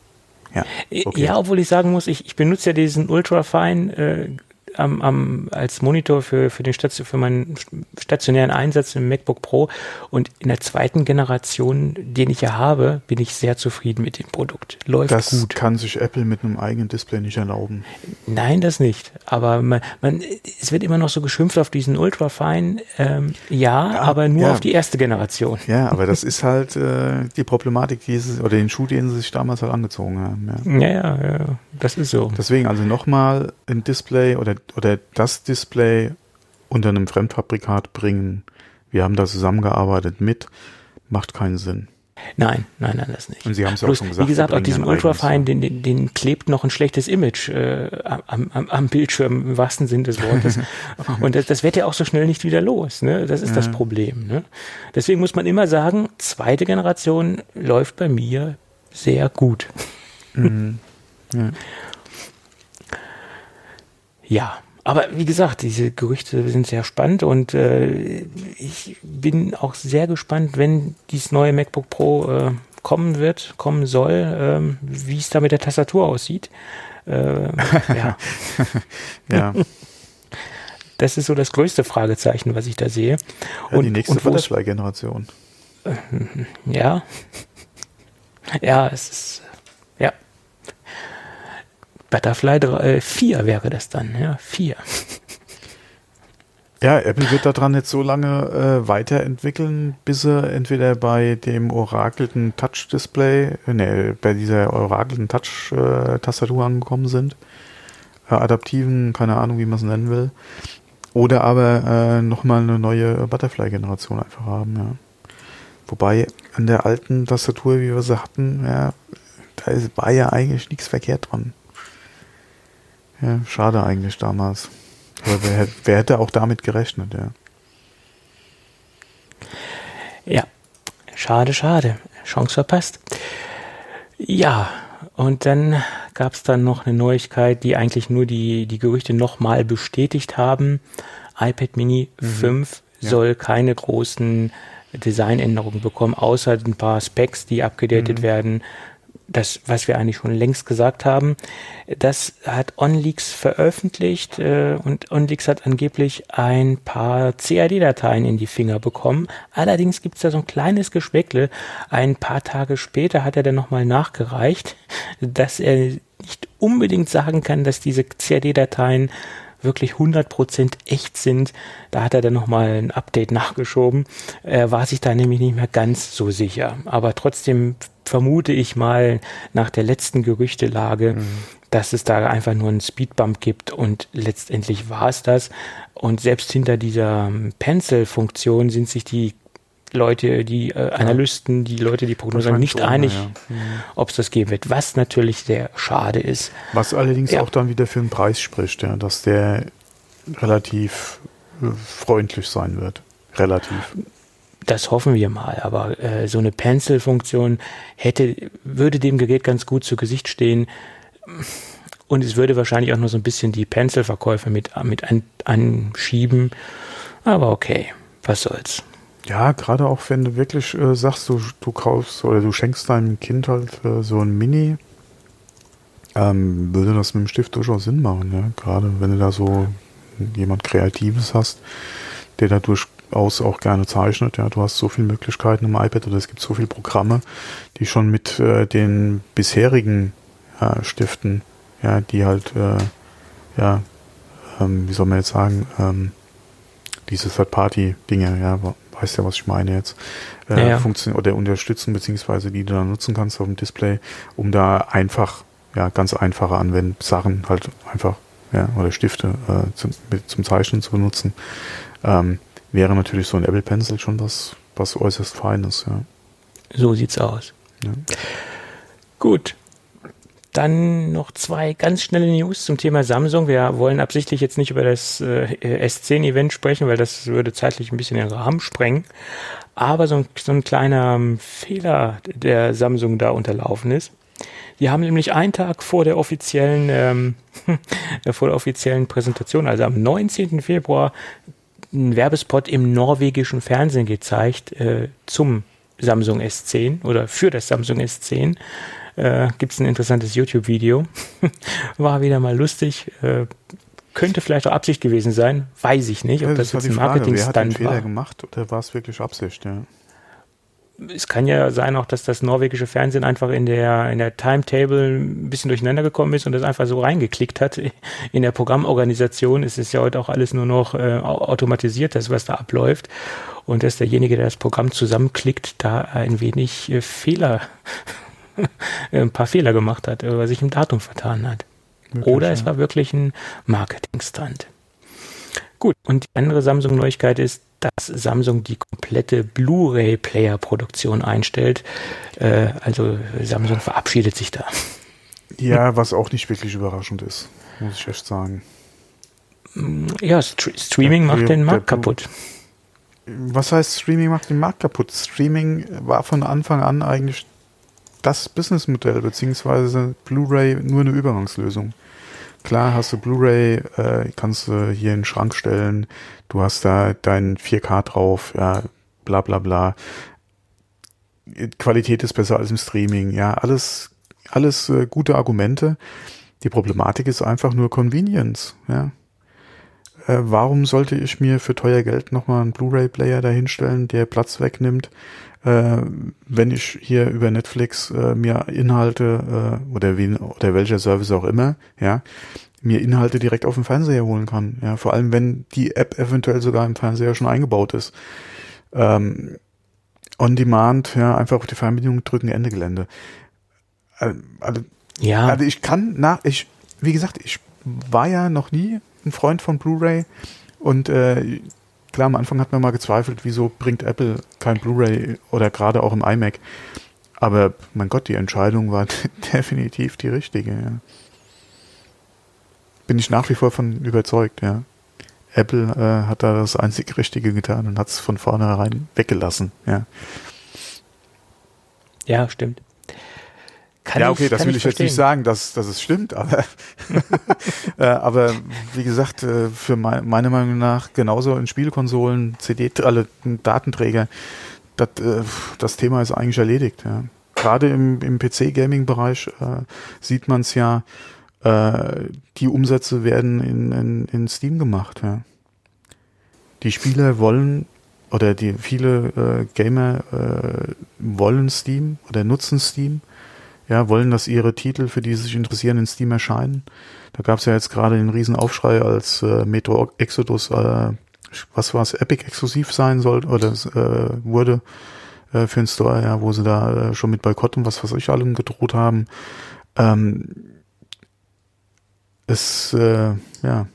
Ja, okay. ja, obwohl ich sagen muss, ich, ich benutze ja diesen Ultrafine äh, am, am, als Monitor für, für, den Station, für meinen stationären Einsatz im MacBook Pro. Und in der zweiten Generation, den ich ja habe, bin ich sehr zufrieden mit dem Produkt. Läuft das gut. Das kann sich Apple mit einem eigenen Display nicht erlauben. Nein, das nicht. Aber man, man, es wird immer noch so geschimpft auf diesen Ultrafine. Ähm, ja, ja, aber nur ja. auf die erste Generation. Ja, aber das ist halt äh, die Problematik, die sie, oder den Schuh, den sie sich damals halt angezogen haben. Ja, ja, ja, ja das ist so. Deswegen also nochmal ein Display oder oder das Display unter einem Fremdfabrikat bringen. Wir haben da zusammengearbeitet mit, macht keinen Sinn. Nein, nein, nein, das nicht. Und Sie haben es auch schon gesagt. Wie gesagt, auch diesem Ultrafine, den, den, den, klebt noch ein schlechtes Image äh, am, am, am, Bildschirm im wahrsten Sinn des Wortes. Und das, das wird ja auch so schnell nicht wieder los. Ne? Das ist ja. das Problem. Ne? Deswegen muss man immer sagen, zweite Generation läuft bei mir sehr gut. Mhm. Ja. Ja, aber wie gesagt, diese Gerüchte sind sehr spannend und äh, ich bin auch sehr gespannt, wenn dieses neue MacBook Pro äh, kommen wird, kommen soll, äh, wie es da mit der Tastatur aussieht. Äh, ja. ja. Das ist so das größte Fragezeichen, was ich da sehe. Ja, und, die nächste Butterfly-Generation. Ja. Ja, es ist Butterfly 3, 4 äh, wäre das dann, ja, 4. Ja, Apple wird daran jetzt so lange äh, weiterentwickeln, bis sie entweder bei dem orakelten Touch-Display, ne, bei dieser orakelten Touch-Tastatur angekommen sind, äh, adaptiven, keine Ahnung, wie man es nennen will, oder aber äh, nochmal eine neue Butterfly-Generation einfach haben, ja. Wobei an der alten Tastatur, wie wir sie hatten, ja, da war ja eigentlich nichts verkehrt dran. Ja, schade eigentlich damals. Aber wer, wer hätte auch damit gerechnet, ja. Ja, schade, schade. Chance verpasst. Ja, und dann gab es dann noch eine Neuigkeit, die eigentlich nur die, die Gerüchte nochmal bestätigt haben. iPad Mini mhm. 5 ja. soll keine großen Designänderungen bekommen, außer ein paar Specs, die abgedatet mhm. werden das, was wir eigentlich schon längst gesagt haben, das hat OnLeaks veröffentlicht äh, und OnLeaks hat angeblich ein paar CAD-Dateien in die Finger bekommen. Allerdings gibt es da so ein kleines Geschmäckle. Ein paar Tage später hat er dann nochmal nachgereicht, dass er nicht unbedingt sagen kann, dass diese CAD-Dateien wirklich 100% echt sind. Da hat er dann nochmal ein Update nachgeschoben. Er war sich da nämlich nicht mehr ganz so sicher. Aber trotzdem vermute ich mal nach der letzten Gerüchtelage, mhm. dass es da einfach nur einen Speedbump gibt und letztendlich war es das. Und selbst hinter dieser ähm, Pencil-Funktion sind sich die Leute, die äh, Analysten, die Leute, die prognosen, nicht schon, einig, ja. mhm. ob es das geben wird, was natürlich sehr schade ist. Was allerdings ja. auch dann wieder für den Preis spricht, ja, dass der relativ äh, freundlich sein wird. Relativ. Das hoffen wir mal, aber äh, so eine Pencil-Funktion hätte, würde dem Gerät ganz gut zu Gesicht stehen. Und es würde wahrscheinlich auch nur so ein bisschen die Pencil-Verkäufe mit, mit an, anschieben. Aber okay, was soll's. Ja, gerade auch wenn du wirklich äh, sagst, du, du kaufst oder du schenkst deinem Kind halt äh, so ein Mini, ähm, würde das mit dem Stift durchaus Sinn machen, ja. Gerade wenn du da so jemand Kreatives hast, der da durchaus auch gerne zeichnet, ja. Du hast so viele Möglichkeiten im iPad oder es gibt so viele Programme, die schon mit äh, den bisherigen äh, Stiften, ja, die halt, äh, ja, ähm, wie soll man jetzt sagen, ähm, diese Third-Party-Dinge, ja, weißt ja, was ich meine jetzt, äh, ja, ja. funktionieren oder unterstützen, beziehungsweise die du dann nutzen kannst auf dem Display, um da einfach, ja, ganz einfache Anwenden, Sachen halt einfach, ja, oder Stifte äh, zum, mit, zum Zeichnen zu benutzen, ähm, wäre natürlich so ein Apple Pencil schon was, was äußerst Feines, ja. So sieht's aus. Ja. Gut. Dann noch zwei ganz schnelle News zum Thema Samsung. Wir wollen absichtlich jetzt nicht über das äh, S10-Event sprechen, weil das würde zeitlich ein bisschen den Rahmen sprengen. Aber so ein, so ein kleiner ähm, Fehler, der Samsung da unterlaufen ist. Die haben nämlich einen Tag vor der offiziellen, ähm, vor der offiziellen Präsentation, also am 19. Februar, einen Werbespot im norwegischen Fernsehen gezeigt äh, zum Samsung S10 oder für das Samsung S10. Äh, Gibt es ein interessantes YouTube-Video. War wieder mal lustig. Äh, könnte vielleicht auch Absicht gewesen sein. Weiß ich nicht, ob Ja, das, war jetzt ein Marketing-Stunt Fehler war. gemacht oder war es wirklich Absicht? Ja. Es kann ja sein auch, dass das norwegische Fernsehen einfach in der, in der Timetable ein bisschen durcheinander gekommen ist und das einfach so reingeklickt hat. In der Programmorganisation ist es ja heute auch alles nur noch äh, au- automatisiert, das was da abläuft. Und dass derjenige, der das Programm zusammenklickt, da ein wenig äh, Fehler, ein paar Fehler gemacht hat, oder sich im Datum vertan hat. Möglich, Oder es war wirklich ein Marketing-Stunt. Gut, und die andere Samsung-Neuigkeit ist, dass Samsung die komplette Blu-ray-Player-Produktion einstellt. Äh, also Samsung verabschiedet sich da. Ja, was auch nicht wirklich überraschend ist, muss ich echt sagen. Ja, St Streaming Der- macht den Markt kaputt. Was heißt Streaming macht den Markt kaputt? Streaming war von Anfang an eigentlich das Businessmodell, beziehungsweise Blu-ray nur eine Übergangslösung. Klar hast du Blu-ray, äh, kannst du hier in den Schrank stellen, du hast da dein 4K drauf, ja, bla bla bla. Qualität ist besser als im Streaming, ja, alles, alles äh, gute Argumente. Die Problematik ist einfach nur Convenience, ja. Äh, warum sollte ich mir für teuer Geld nochmal einen Blu-ray-Player dahinstellen, der Platz wegnimmt, äh, wenn ich hier über Netflix äh, mir Inhalte äh, oder wie oder welcher Service auch immer, ja, mir Inhalte direkt auf dem Fernseher holen kann. Ja, vor allem wenn die App eventuell sogar im Fernseher schon eingebaut ist. Ähm, on Demand, ja, einfach auf die Fernbedienung drücken, Ende Gelände. Äh, Also, Ja, also ich kann nach, ich, wie gesagt, ich war ja noch nie ein Freund von Blu-ray und äh, klar, am Anfang hat man mal gezweifelt, wieso bringt Apple kein Blu-ray oder gerade auch im iMac. Aber mein Gott, die Entscheidung war definitiv die richtige. Ja. Bin ich nach wie vor von überzeugt, ja. Apple äh, hat da das einzig Richtige getan und hat es von vornherein weggelassen, ja. ja, stimmt. Kann ja, okay, das kann will ich jetzt nicht sagen, dass, dass es stimmt, aber, äh, aber wie gesagt, äh, für mein, meiner Meinung nach genauso in Spielkonsolen, CD, alle Datenträger, das, äh, das Thema ist eigentlich erledigt. Ja. Gerade im, im PC-Gaming-Bereich sieht man es ja, die Umsätze werden in, in, in Steam gemacht. Ja. Die Spieler wollen oder die viele Gamer wollen Steam oder nutzen Steam ja, wollen, dass ihre Titel, für die sie sich interessieren, in Steam erscheinen. Da gab es ja jetzt gerade den Riesenaufschrei, als äh, Metro Exodus, äh, was war es, Epic exklusiv sein sollte oder äh, wurde äh, für den Store, ja, wo sie da äh, schon mit Boykott und was weiß ich allem gedroht haben. Ähm, es, äh, ja,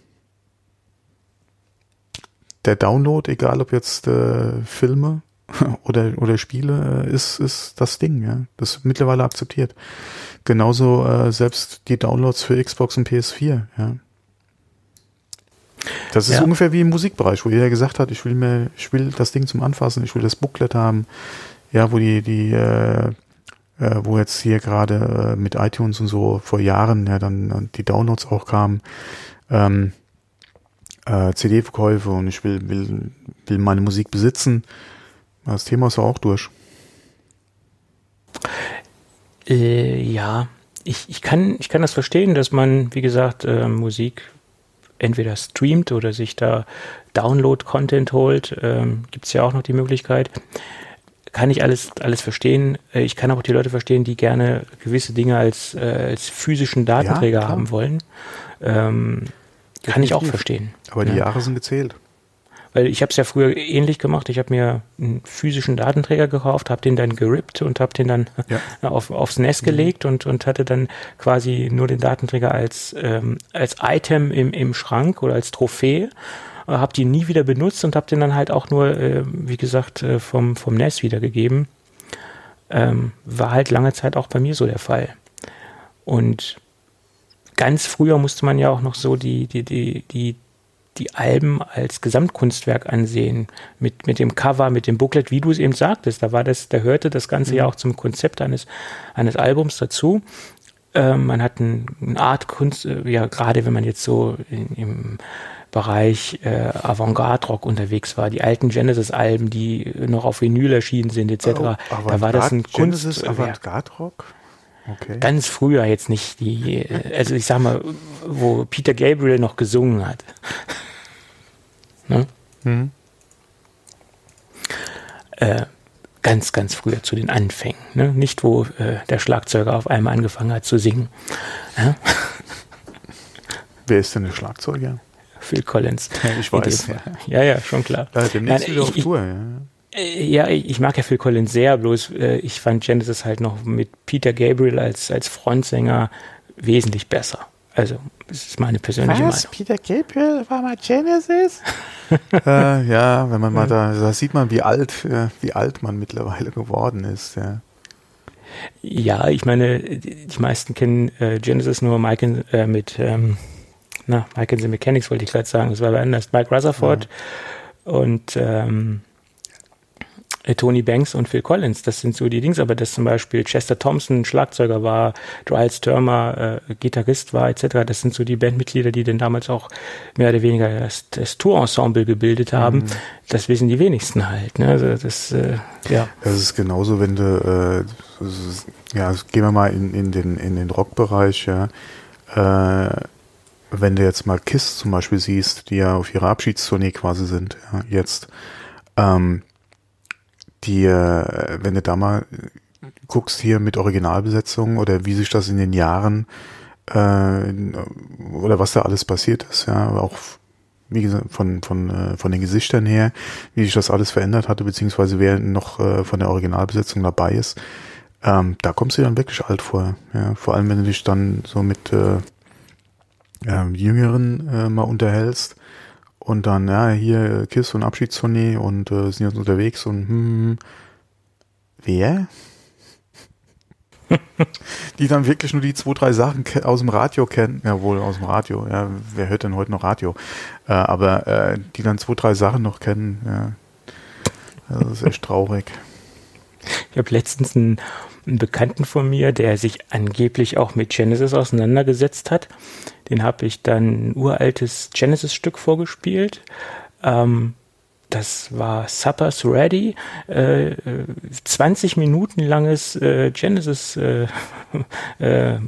der Download, egal ob jetzt äh, Filme oder, oder Spiele, äh, ist, ist das Ding, ja. Das ist mittlerweile akzeptiert. Genauso äh, selbst die Downloads für Xbox und PS4, ja. Das ist Ja. ungefähr wie im Musikbereich, wo jeder gesagt hat, ich will mir, ich will das Ding zum Anfassen, ich will das Booklet haben, ja, wo die, die, äh, äh, wo jetzt hier gerade äh, mit iTunes und so vor Jahren ja dann äh, die Downloads auch kamen, ähm, äh, CD-Verkäufe und ich will, will, will meine Musik besitzen. Das Thema ist ja auch durch. Äh, ja, ich, ich, kann, ich kann das verstehen, dass man, wie gesagt, äh, Musik entweder streamt oder sich da Download-Content holt. Ähm, Gibt es ja auch noch die Möglichkeit. Kann ich alles, alles verstehen. Äh, Ich kann auch die Leute verstehen, die gerne gewisse Dinge als, äh, als physischen Datenträger klar. haben wollen. Ähm, kann ich auch verstehen. Aber die Ja. Jahre sind gezählt. Weil ich habe es ja früher ähnlich gemacht. Ich habe mir einen physischen Datenträger gekauft, habe den dann gerippt und habe den dann Ja. auf, aufs NES gelegt und, und hatte dann quasi nur den Datenträger als, ähm, als Item im, im Schrank oder als Trophäe. Äh, habe die nie wieder benutzt und habe den dann halt auch nur, äh, wie gesagt, äh, vom, vom NES wiedergegeben. Ähm, war halt lange Zeit auch bei mir so der Fall. Und ganz früher musste man ja auch noch so die, die, die, die die Alben als Gesamtkunstwerk ansehen. Mit, mit dem Cover, mit dem Booklet, wie du es eben sagtest. Da war das, da hörte das Ganze mhm. ja auch zum Konzept eines, eines Albums dazu. Ähm, man hat ein, eine Art Kunst, äh, ja, gerade wenn man jetzt so in, im Bereich äh, Avantgarde-Rock unterwegs war, die alten Genesis-Alben, die noch auf Vinyl erschienen sind, etc. Oh, da war das ein Genesis Kunst, Avantgarde-Rock? Okay. Ganz früher jetzt nicht die, also ich sag mal, wo Peter Gabriel noch gesungen hat. Ne? mhm. äh, ganz, ganz früher zu den Anfängen. Ne? Nicht, wo äh, der Schlagzeuger auf einmal angefangen hat zu singen. Ja? Wer ist denn der Schlagzeuger? Phil Collins. Ja, ich weiß. Ja, ja, schon klar. Ja, demnächst wieder auf Tour, ja. Äh, ja, ich mag ja Phil Collins sehr, bloß äh, ich fand Genesis halt noch mit Peter Gabriel als, als Frontsänger wesentlich besser. Also, das ist meine persönliche Was? Meinung. Peter Gabriel war mal Genesis? äh, ja, wenn man mal da, da sieht man, wie alt, äh, wie alt man mittlerweile geworden ist, ja. Ja, ich meine, die, die meisten kennen äh, Genesis nur Mike in, mit ähm, na, Mike and the Mechanics wollte ich gerade sagen. Das war bei anders Mike Rutherford ja. und ähm, äh, Tony Banks und Phil Collins, das sind so die Dings, aber dass zum Beispiel Chester Thompson Schlagzeuger war, Giles Turmer äh, Gitarrist war, etc., das sind so die Bandmitglieder, die dann damals auch mehr oder weniger das, das Tourensemble gebildet haben. Mhm. Das wissen die wenigsten halt. Ne? Also das, äh, ja. Das ist genauso, wenn du, äh, ist, ja, gehen wir mal in, in den, in den Rockbereich, ja. Äh, wenn du jetzt mal KISS zum Beispiel siehst, die ja auf ihrer Abschiedstournee quasi sind, ja, jetzt, ähm, die, äh, wenn du da mal guckst hier mit Originalbesetzung oder wie sich das in den Jahren äh, oder was da alles passiert ist, ja, auch wie gesagt, von, von, äh, von den Gesichtern her, wie sich das alles verändert hatte, beziehungsweise wer noch äh, von der Originalbesetzung dabei ist, ähm, da kommst du dann wirklich alt vor. Ja, vor allem, wenn du dich dann so mit äh, äh, Jüngeren äh, mal unterhältst und dann, ja, hier Kiss und Abschiedstournee und äh, sind jetzt unterwegs und hm, hm wer? die dann wirklich nur die zwei, drei Sachen aus dem Radio kennen, ja wohl aus dem Radio, ja, wer hört denn heute noch Radio? Äh, aber äh, die dann zwei, drei Sachen noch kennen, ja. Das ist echt traurig. Ich habe letztens einen, einen Bekannten von mir, der sich angeblich auch mit Genesis auseinandergesetzt hat. Den habe ich dann ein uraltes Genesis-Stück vorgespielt. Ähm, das war Supper's Ready, äh, 20 Minuten langes äh, Genesis äh, äh,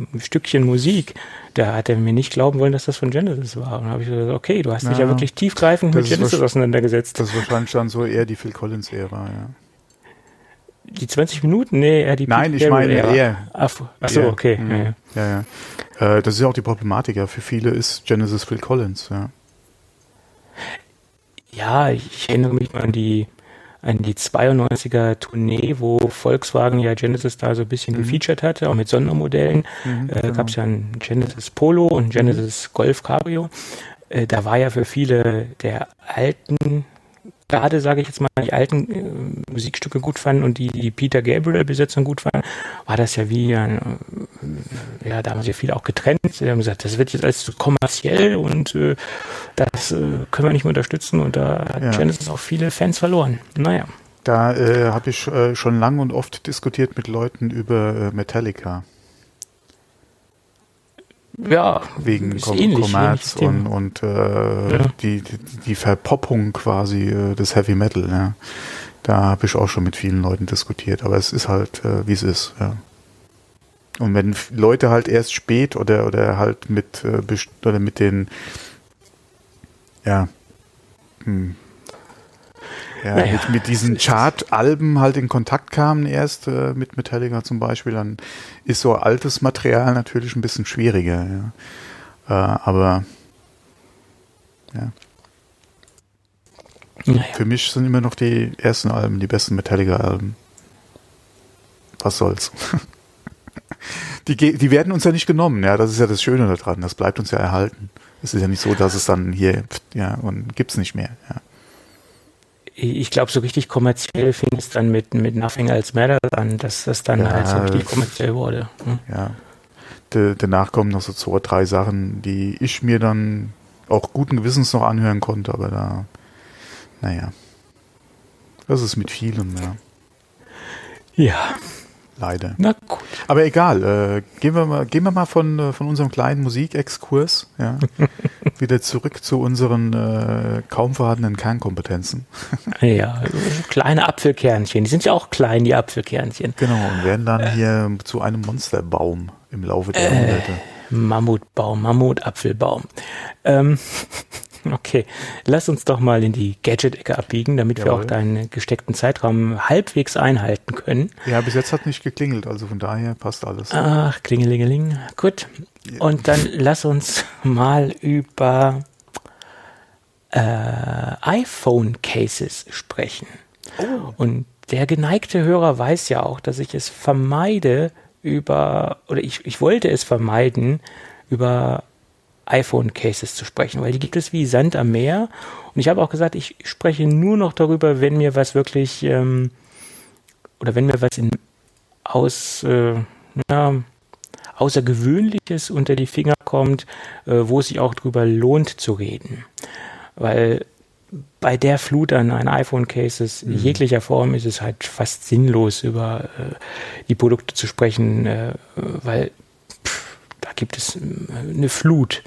Musik. Da hat er mir nicht glauben wollen, dass das von Genesis war. Und dann habe ich gesagt, okay, du hast ja, dich ja wirklich tiefgreifend mit Genesis auseinandergesetzt. Das ist wahrscheinlich dann so eher die Phil Collins-Ära, ja. Die 20 Minuten? Nee, eher die Nein, ich meine eher. Ach, ach so, okay. Mhm. Ja, ja. ja, Äh, das ist ja auch die Problematik. Ja. Für viele ist Genesis Phil Collins. Ja, ja ich erinnere mich mal an die, an die 92er Tournee, wo Volkswagen ja Genesis da so ein bisschen mhm. gefeatured hatte, auch mit Sondermodellen. Mhm, äh, genau. Gab es ja ein Genesis Polo und Genesis Golf Cabrio. Äh, da war ja für viele der alten gerade, sage ich jetzt mal, die alten äh, Musikstücke gut fanden und die, die Peter Gabriel-Besetzung gut fanden, war das ja wie, äh, ja, da haben sie viele auch getrennt. Sie haben gesagt, das wird jetzt alles zu kommerziell und äh, das äh, können wir nicht mehr unterstützen und da hat ja. Genesis auch viele Fans verloren. Naja. Da äh, habe ich äh, schon lang und oft diskutiert mit Leuten über Metallica ja, wegen Kom Kommerz und, und äh, ja. die, die, die Verpoppung quasi äh, des Heavy Metal. Ja. Da habe ich auch schon mit vielen Leuten diskutiert, aber es ist halt, äh, wie es ist. Ja. Und wenn Leute halt erst spät oder oder halt mit äh, oder mit den ja hm, ja, naja, mit, mit diesen Chart-Alben halt in Kontakt kamen erst äh, mit Metallica zum Beispiel, dann ist so altes Material natürlich ein bisschen schwieriger. Ja. Äh, aber ja. Naja. Für mich sind immer noch die ersten Alben die besten Metallica-Alben. Was soll's. die, die werden uns ja nicht genommen, ja, das ist ja das Schöne daran, das bleibt uns ja erhalten. Es ist ja nicht so, dass es dann hier, ja, und gibt's nicht mehr, ja ich glaube, so richtig kommerziell fing es dann mit, mit Nothing Else Matters an, dass das dann ja, halt so richtig kommerziell wurde. Hm? Ja. D danach kommen noch so zwei, drei Sachen, die ich mir dann auch guten Gewissens noch anhören konnte, aber da, naja, das ist mit vielen, ja. Ja. Leider. Na gut. Aber egal, äh, gehen wir mal, gehen wir mal von, äh, von unserem kleinen Musikexkurs ja, wieder zurück zu unseren äh, kaum vorhandenen Kernkompetenzen. ja, kleine Apfelkernchen. Die sind ja auch klein, die Apfelkernchen. Genau, und werden dann äh, hier zu einem Monsterbaum im Laufe der Jahrhunderte. Mammutbaum, Mammutapfelbaum. Ähm, Okay, lass uns doch mal in die Gadget-Ecke abbiegen, damit Jawohl. wir auch deinen gesteckten Zeitraum halbwegs einhalten können. Ja, bis jetzt hat nicht geklingelt, also von daher passt alles. Ach, klingelingeling. Gut. Ja. Und dann lass uns mal über äh, iPhone-Cases sprechen. Oh. Und der geneigte Hörer weiß ja auch, dass ich es vermeide, über, oder ich, ich wollte es vermeiden, über iPhone-Cases zu sprechen, weil die gibt es wie Sand am Meer. Und ich habe auch gesagt, ich spreche nur noch darüber, wenn mir was wirklich ähm, oder wenn mir was in aus äh, ja, Außergewöhnliches unter die Finger kommt, äh, wo es sich auch darüber lohnt zu reden. Weil bei der Flut an, an iPhone-Cases mhm. jeglicher Form ist es halt fast sinnlos, über äh, die Produkte zu sprechen, äh, weil gibt es äh, eine Flut.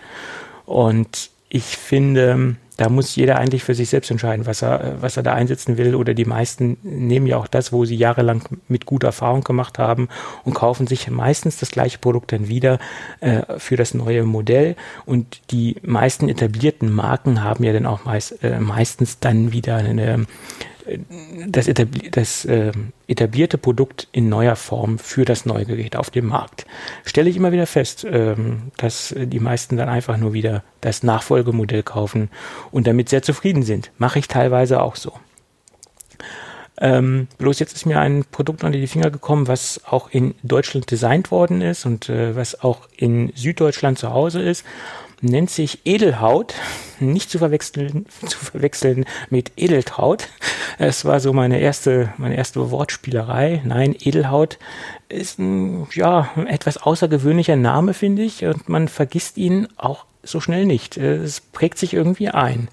Und ich finde, da muss jeder eigentlich für sich selbst entscheiden, was er, äh, was er da einsetzen will. Oder die meisten nehmen ja auch das, wo sie jahrelang mit guter Erfahrung gemacht haben und kaufen sich meistens das gleiche Produkt dann wieder äh, für das neue Modell. Und die meisten etablierten Marken haben ja dann auch meist, äh, meistens dann wieder eine, das, etabli das äh, etablierte Produkt in neuer Form für das neue Gerät auf dem Markt. Stelle ich immer wieder fest, ähm, dass die meisten dann einfach nur wieder das Nachfolgemodell kaufen und damit sehr zufrieden sind. Mache ich teilweise auch so. Ähm, bloß jetzt ist mir ein Produkt unter die Finger gekommen, was auch in Deutschland designt worden ist und äh, was auch in Süddeutschland zu Hause ist nennt sich Edelhaut, nicht zu verwechseln, zu verwechseln mit Edeltraut. Es war so meine erste, meine erste Wortspielerei. Nein, Edelhaut ist ein, ja, ein etwas außergewöhnlicher Name, finde ich, und man vergisst ihn auch so schnell nicht. Es prägt sich irgendwie ein.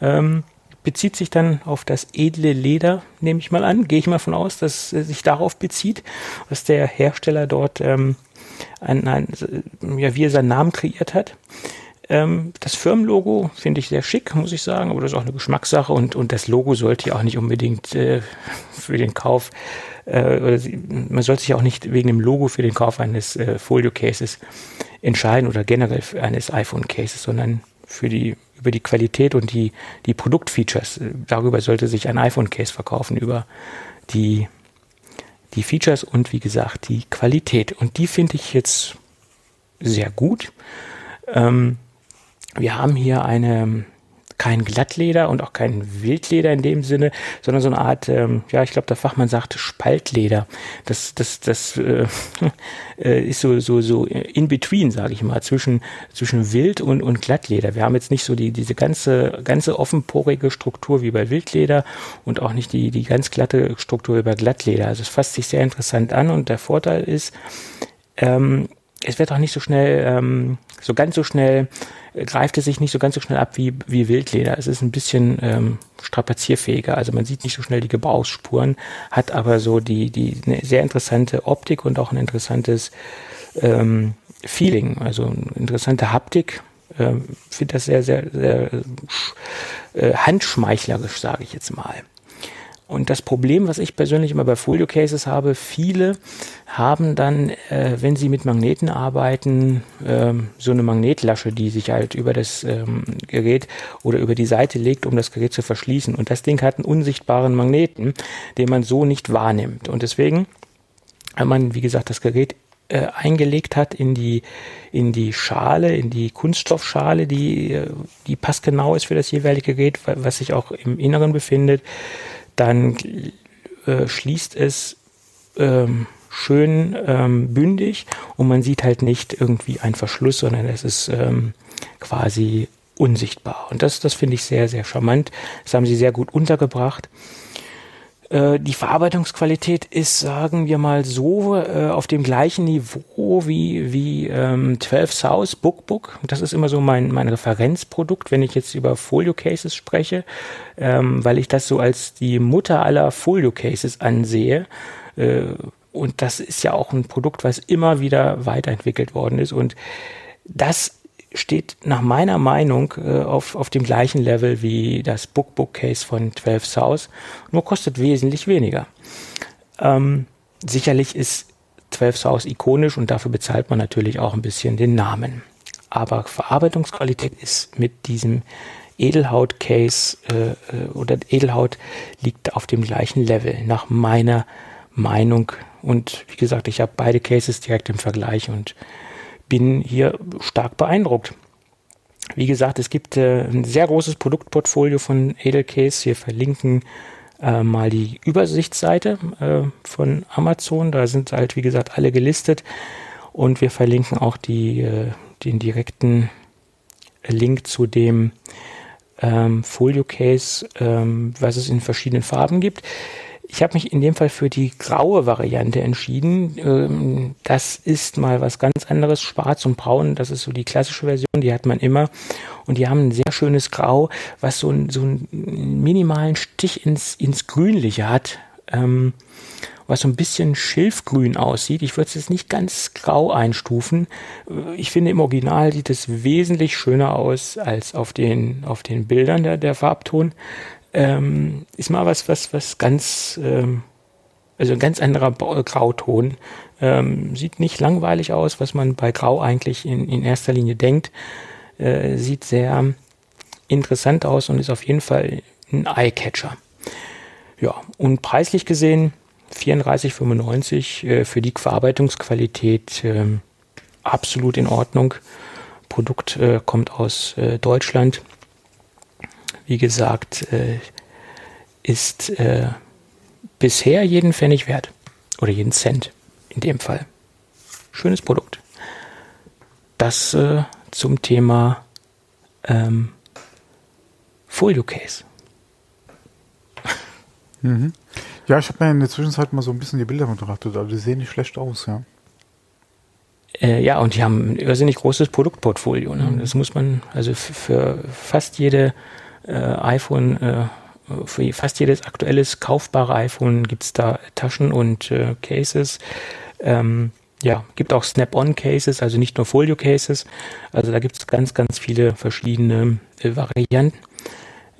Ähm, bezieht sich dann auf das edle Leder, nehme ich mal an. Gehe ich mal von aus, dass sich darauf bezieht, dass der Hersteller dort ähm, ein, ein, ja, wie er seinen Namen kreiert hat. Ähm, das Firmenlogo finde ich sehr schick, muss ich sagen, aber das ist auch eine Geschmackssache und, und das Logo sollte ja auch nicht unbedingt äh, für den Kauf, äh, man sollte sich auch nicht wegen dem Logo für den Kauf eines äh, Folio-Cases entscheiden oder generell eines iPhone-Cases, sondern für die, über die Qualität und die, die Produktfeatures. Darüber sollte sich ein iPhone-Case verkaufen, über die, die Features und wie gesagt die Qualität. Und die finde ich jetzt sehr gut. Ähm, wir haben hier eine kein Glattleder und auch kein Wildleder in dem Sinne, sondern so eine Art, ähm, ja, ich glaube, der Fachmann sagt Spaltleder. Das, das, das äh, äh, ist so, so, so in between, sage ich mal, zwischen, zwischen Wild und, und Glattleder. Wir haben jetzt nicht so die, diese ganze, ganze offenporige Struktur wie bei Wildleder und auch nicht die, die ganz glatte Struktur wie bei Glattleder. Also es fasst sich sehr interessant an und der Vorteil ist, ähm, es wird auch nicht so schnell, ähm, so ganz so schnell, greift es sich nicht so ganz so schnell ab wie, wie Wildleder. Es ist ein bisschen ähm, strapazierfähiger. Also man sieht nicht so schnell die Gebrauchsspuren, hat aber so die, die eine sehr interessante Optik und auch ein interessantes ähm, Feeling, also eine interessante Haptik. Ähm, Finde das sehr, sehr, sehr äh, handschmeichlerisch, sage ich jetzt mal. Und das Problem, was ich persönlich immer bei Folio Cases habe, viele haben dann, äh, wenn sie mit Magneten arbeiten, ähm, so eine Magnetlasche, die sich halt über das ähm, Gerät oder über die Seite legt, um das Gerät zu verschließen. Und das Ding hat einen unsichtbaren Magneten, den man so nicht wahrnimmt. Und deswegen, wenn man, wie gesagt, das Gerät äh, eingelegt hat in die in die Schale, in die Kunststoffschale, die äh, die passgenau ist für das jeweilige Gerät, was sich auch im Inneren befindet, dann äh, schließt es ähm, schön ähm, bündig und man sieht halt nicht irgendwie einen Verschluss, sondern es ist ähm, quasi unsichtbar. Und das, das finde ich sehr, sehr charmant. Das haben sie sehr gut untergebracht. Äh, die Verarbeitungsqualität ist, sagen wir mal so, äh, auf dem gleichen Niveau wie, wie ähm, 12 South Bookbook. Das ist immer so mein, mein Referenzprodukt, wenn ich jetzt über Folio Cases spreche, ähm, weil ich das so als die Mutter aller Folio Cases ansehe. Äh, und das ist ja auch ein Produkt, was immer wieder weiterentwickelt worden ist. Und das steht nach meiner Meinung äh, auf, auf dem gleichen Level wie das Bookbook Case von 12 South, nur kostet wesentlich weniger. Ähm, sicherlich ist 12 South ikonisch und dafür bezahlt man natürlich auch ein bisschen den Namen. Aber Verarbeitungsqualität ist mit diesem Edelhaut Case äh, äh, oder Edelhaut liegt auf dem gleichen Level nach meiner Meinung. Und wie gesagt, ich habe beide Cases direkt im Vergleich und bin hier stark beeindruckt. Wie gesagt, es gibt äh, ein sehr großes Produktportfolio von Edelcase. Wir verlinken äh, mal die Übersichtsseite äh, von Amazon. Da sind halt, wie gesagt, alle gelistet. Und wir verlinken auch die, äh, den direkten Link zu dem ähm, Folio Case, ähm, was es in verschiedenen Farben gibt. Ich habe mich in dem Fall für die graue Variante entschieden. Ähm, das ist mal was ganz anderes. Schwarz und Braun, das ist so die klassische Version, die hat man immer. Und die haben ein sehr schönes Grau, was so, ein, so einen minimalen Stich ins, ins Grünliche hat. Ähm, was so ein bisschen schilfgrün aussieht. Ich würde es jetzt nicht ganz grau einstufen. Äh, ich finde im Original sieht es wesentlich schöner aus als auf den, auf den Bildern der, der Farbton ähm, ist mal was, was, was ganz, ähm, also ein ganz anderer Grauton. Ähm, sieht nicht langweilig aus, was man bei Grau eigentlich in, in erster Linie denkt. Äh, sieht sehr interessant aus und ist auf jeden Fall ein Eyecatcher. Ja, und preislich gesehen 34,95 äh, für die Verarbeitungsqualität äh, absolut in Ordnung. Produkt äh, kommt aus äh, Deutschland wie gesagt, äh, ist äh, bisher jeden Pfennig wert. Oder jeden Cent in dem Fall. Schönes Produkt. Das äh, zum Thema ähm, Folio Case. Mhm. Ja, ich habe mir in der Zwischenzeit mal so ein bisschen die Bilder betrachtet, aber die sehen nicht schlecht aus, ja. Äh, ja, und die haben ein irrsinnig großes Produktportfolio. Ne? Mhm. Das muss man, also für fast jede äh, iPhone, äh, für fast jedes aktuelles kaufbare iPhone gibt es da Taschen und äh, Cases. Ähm, ja, gibt auch Snap-on-Cases, also nicht nur Folio-Cases. Also da gibt es ganz, ganz viele verschiedene äh, Varianten.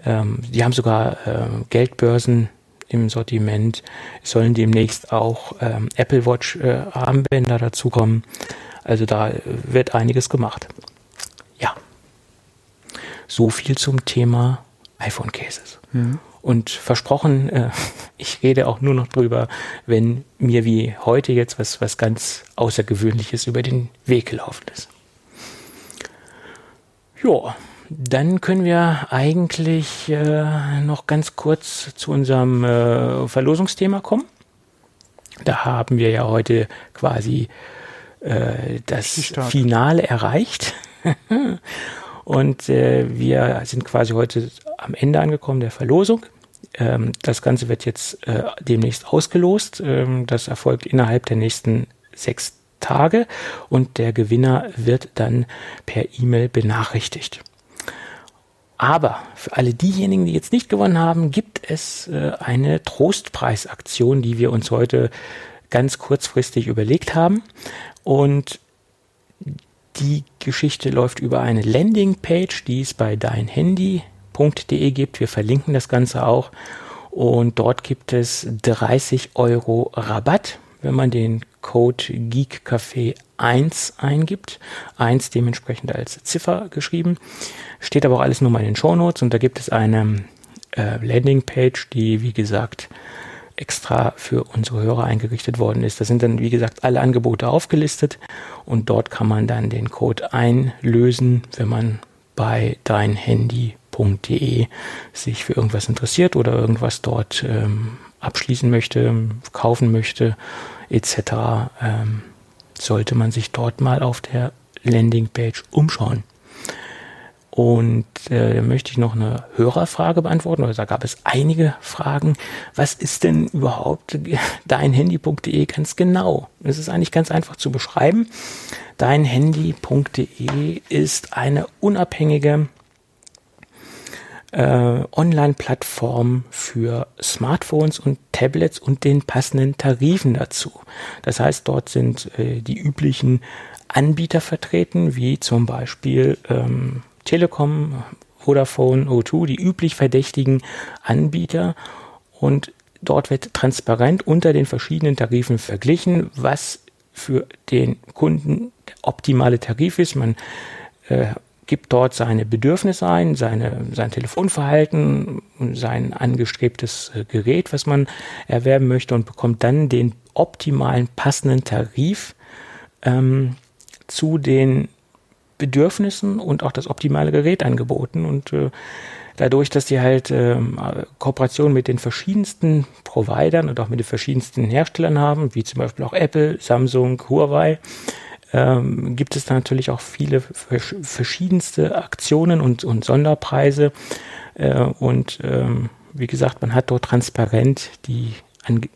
Ähm, die haben sogar äh, Geldbörsen im Sortiment. Es sollen demnächst auch ähm, Apple Watch äh, Armbänder dazukommen. Also da wird einiges gemacht. So viel zum Thema iPhone Cases. Mhm. Und versprochen, äh, ich rede auch nur noch drüber, wenn mir wie heute jetzt was, was ganz Außergewöhnliches über den Weg gelaufen ist. Ja, dann können wir eigentlich äh, noch ganz kurz zu unserem äh, Verlosungsthema kommen. Da haben wir ja heute quasi äh, das Finale erreicht. Und äh, wir sind quasi heute am Ende angekommen der Verlosung. Ähm, das Ganze wird jetzt äh, demnächst ausgelost. Ähm, das erfolgt innerhalb der nächsten sechs Tage und der Gewinner wird dann per E-Mail benachrichtigt. Aber für alle diejenigen, die jetzt nicht gewonnen haben, gibt es äh, eine Trostpreisaktion, die wir uns heute ganz kurzfristig überlegt haben. Und die Geschichte läuft über eine Landingpage, die es bei deinhandy.de gibt. Wir verlinken das Ganze auch. Und dort gibt es 30 Euro Rabatt, wenn man den Code GeekCafé 1 eingibt. 1 dementsprechend als Ziffer geschrieben. Steht aber auch alles nur mal in den Show Notes und da gibt es eine äh, Landingpage, die wie gesagt extra für unsere Hörer eingerichtet worden ist. Da sind dann, wie gesagt, alle Angebote aufgelistet und dort kann man dann den Code einlösen, wenn man bei deinhandy.de sich für irgendwas interessiert oder irgendwas dort ähm, abschließen möchte, kaufen möchte, etc., ähm, sollte man sich dort mal auf der Landingpage umschauen. Und äh, möchte ich noch eine Hörerfrage beantworten, oder da gab es einige Fragen. Was ist denn überhaupt deinhandy.de ganz genau? Es ist eigentlich ganz einfach zu beschreiben. Deinhandy.de ist eine unabhängige äh, Online-Plattform für Smartphones und Tablets und den passenden Tarifen dazu. Das heißt, dort sind äh, die üblichen Anbieter vertreten, wie zum Beispiel ähm, Telekom, Vodafone, O2, die üblich verdächtigen Anbieter. Und dort wird transparent unter den verschiedenen Tarifen verglichen, was für den Kunden der optimale Tarif ist. Man äh, gibt dort seine Bedürfnisse ein, seine, sein Telefonverhalten, sein angestrebtes äh, Gerät, was man erwerben möchte und bekommt dann den optimalen passenden Tarif ähm, zu den Bedürfnissen und auch das optimale Gerät angeboten. Und äh, dadurch, dass die halt äh, Kooperationen mit den verschiedensten Providern und auch mit den verschiedensten Herstellern haben, wie zum Beispiel auch Apple, Samsung, Huawei, ähm, gibt es da natürlich auch viele verschiedenste Aktionen und, und Sonderpreise. Äh, und ähm, wie gesagt, man hat dort transparent die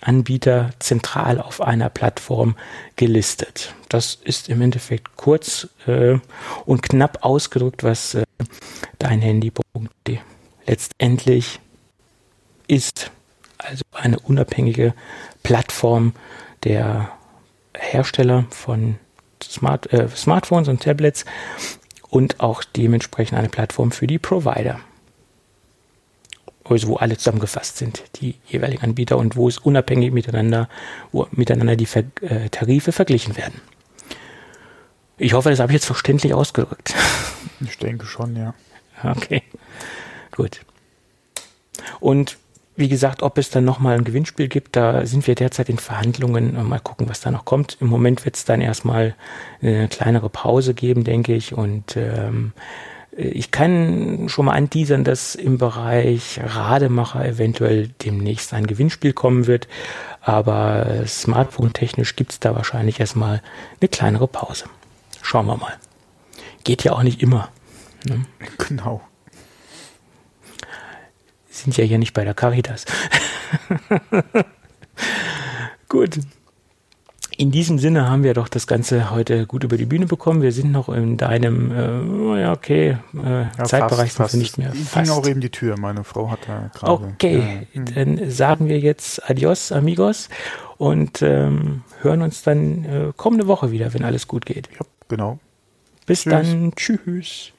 Anbieter zentral auf einer Plattform gelistet. Das ist im Endeffekt kurz äh, und knapp ausgedrückt, was äh, dein Handy.de letztendlich ist. Also eine unabhängige Plattform der Hersteller von Smart, äh, Smartphones und Tablets und auch dementsprechend eine Plattform für die Provider also wo alle zusammengefasst sind, die jeweiligen Anbieter und wo es unabhängig miteinander, wo miteinander die Ver äh, Tarife verglichen werden. Ich hoffe, das habe ich jetzt verständlich ausgedrückt. Ich denke schon, ja. Okay, gut. Und wie gesagt, ob es dann nochmal ein Gewinnspiel gibt, da sind wir derzeit in Verhandlungen. Mal gucken, was da noch kommt. Im Moment wird es dann erstmal eine kleinere Pause geben, denke ich. Und ähm, ich kann schon mal anteasern, dass im Bereich Rademacher eventuell demnächst ein Gewinnspiel kommen wird, aber smartphone-technisch gibt es da wahrscheinlich erstmal eine kleinere Pause. Schauen wir mal. Geht ja auch nicht immer. Ne? Genau. Sind ja hier nicht bei der Caritas. Gut in diesem Sinne haben wir doch das Ganze heute gut über die Bühne bekommen. Wir sind noch in deinem, äh, ja, okay, äh, ja, Zeitbereich fast, wir nicht mehr. Ich ging auch eben die Tür. Meine Frau hat da gerade. Okay, ja. dann sagen wir jetzt Adios, amigos, und ähm, hören uns dann äh, kommende Woche wieder, wenn alles gut geht. Ja, genau. Bis Tschüss. dann. Tschüss.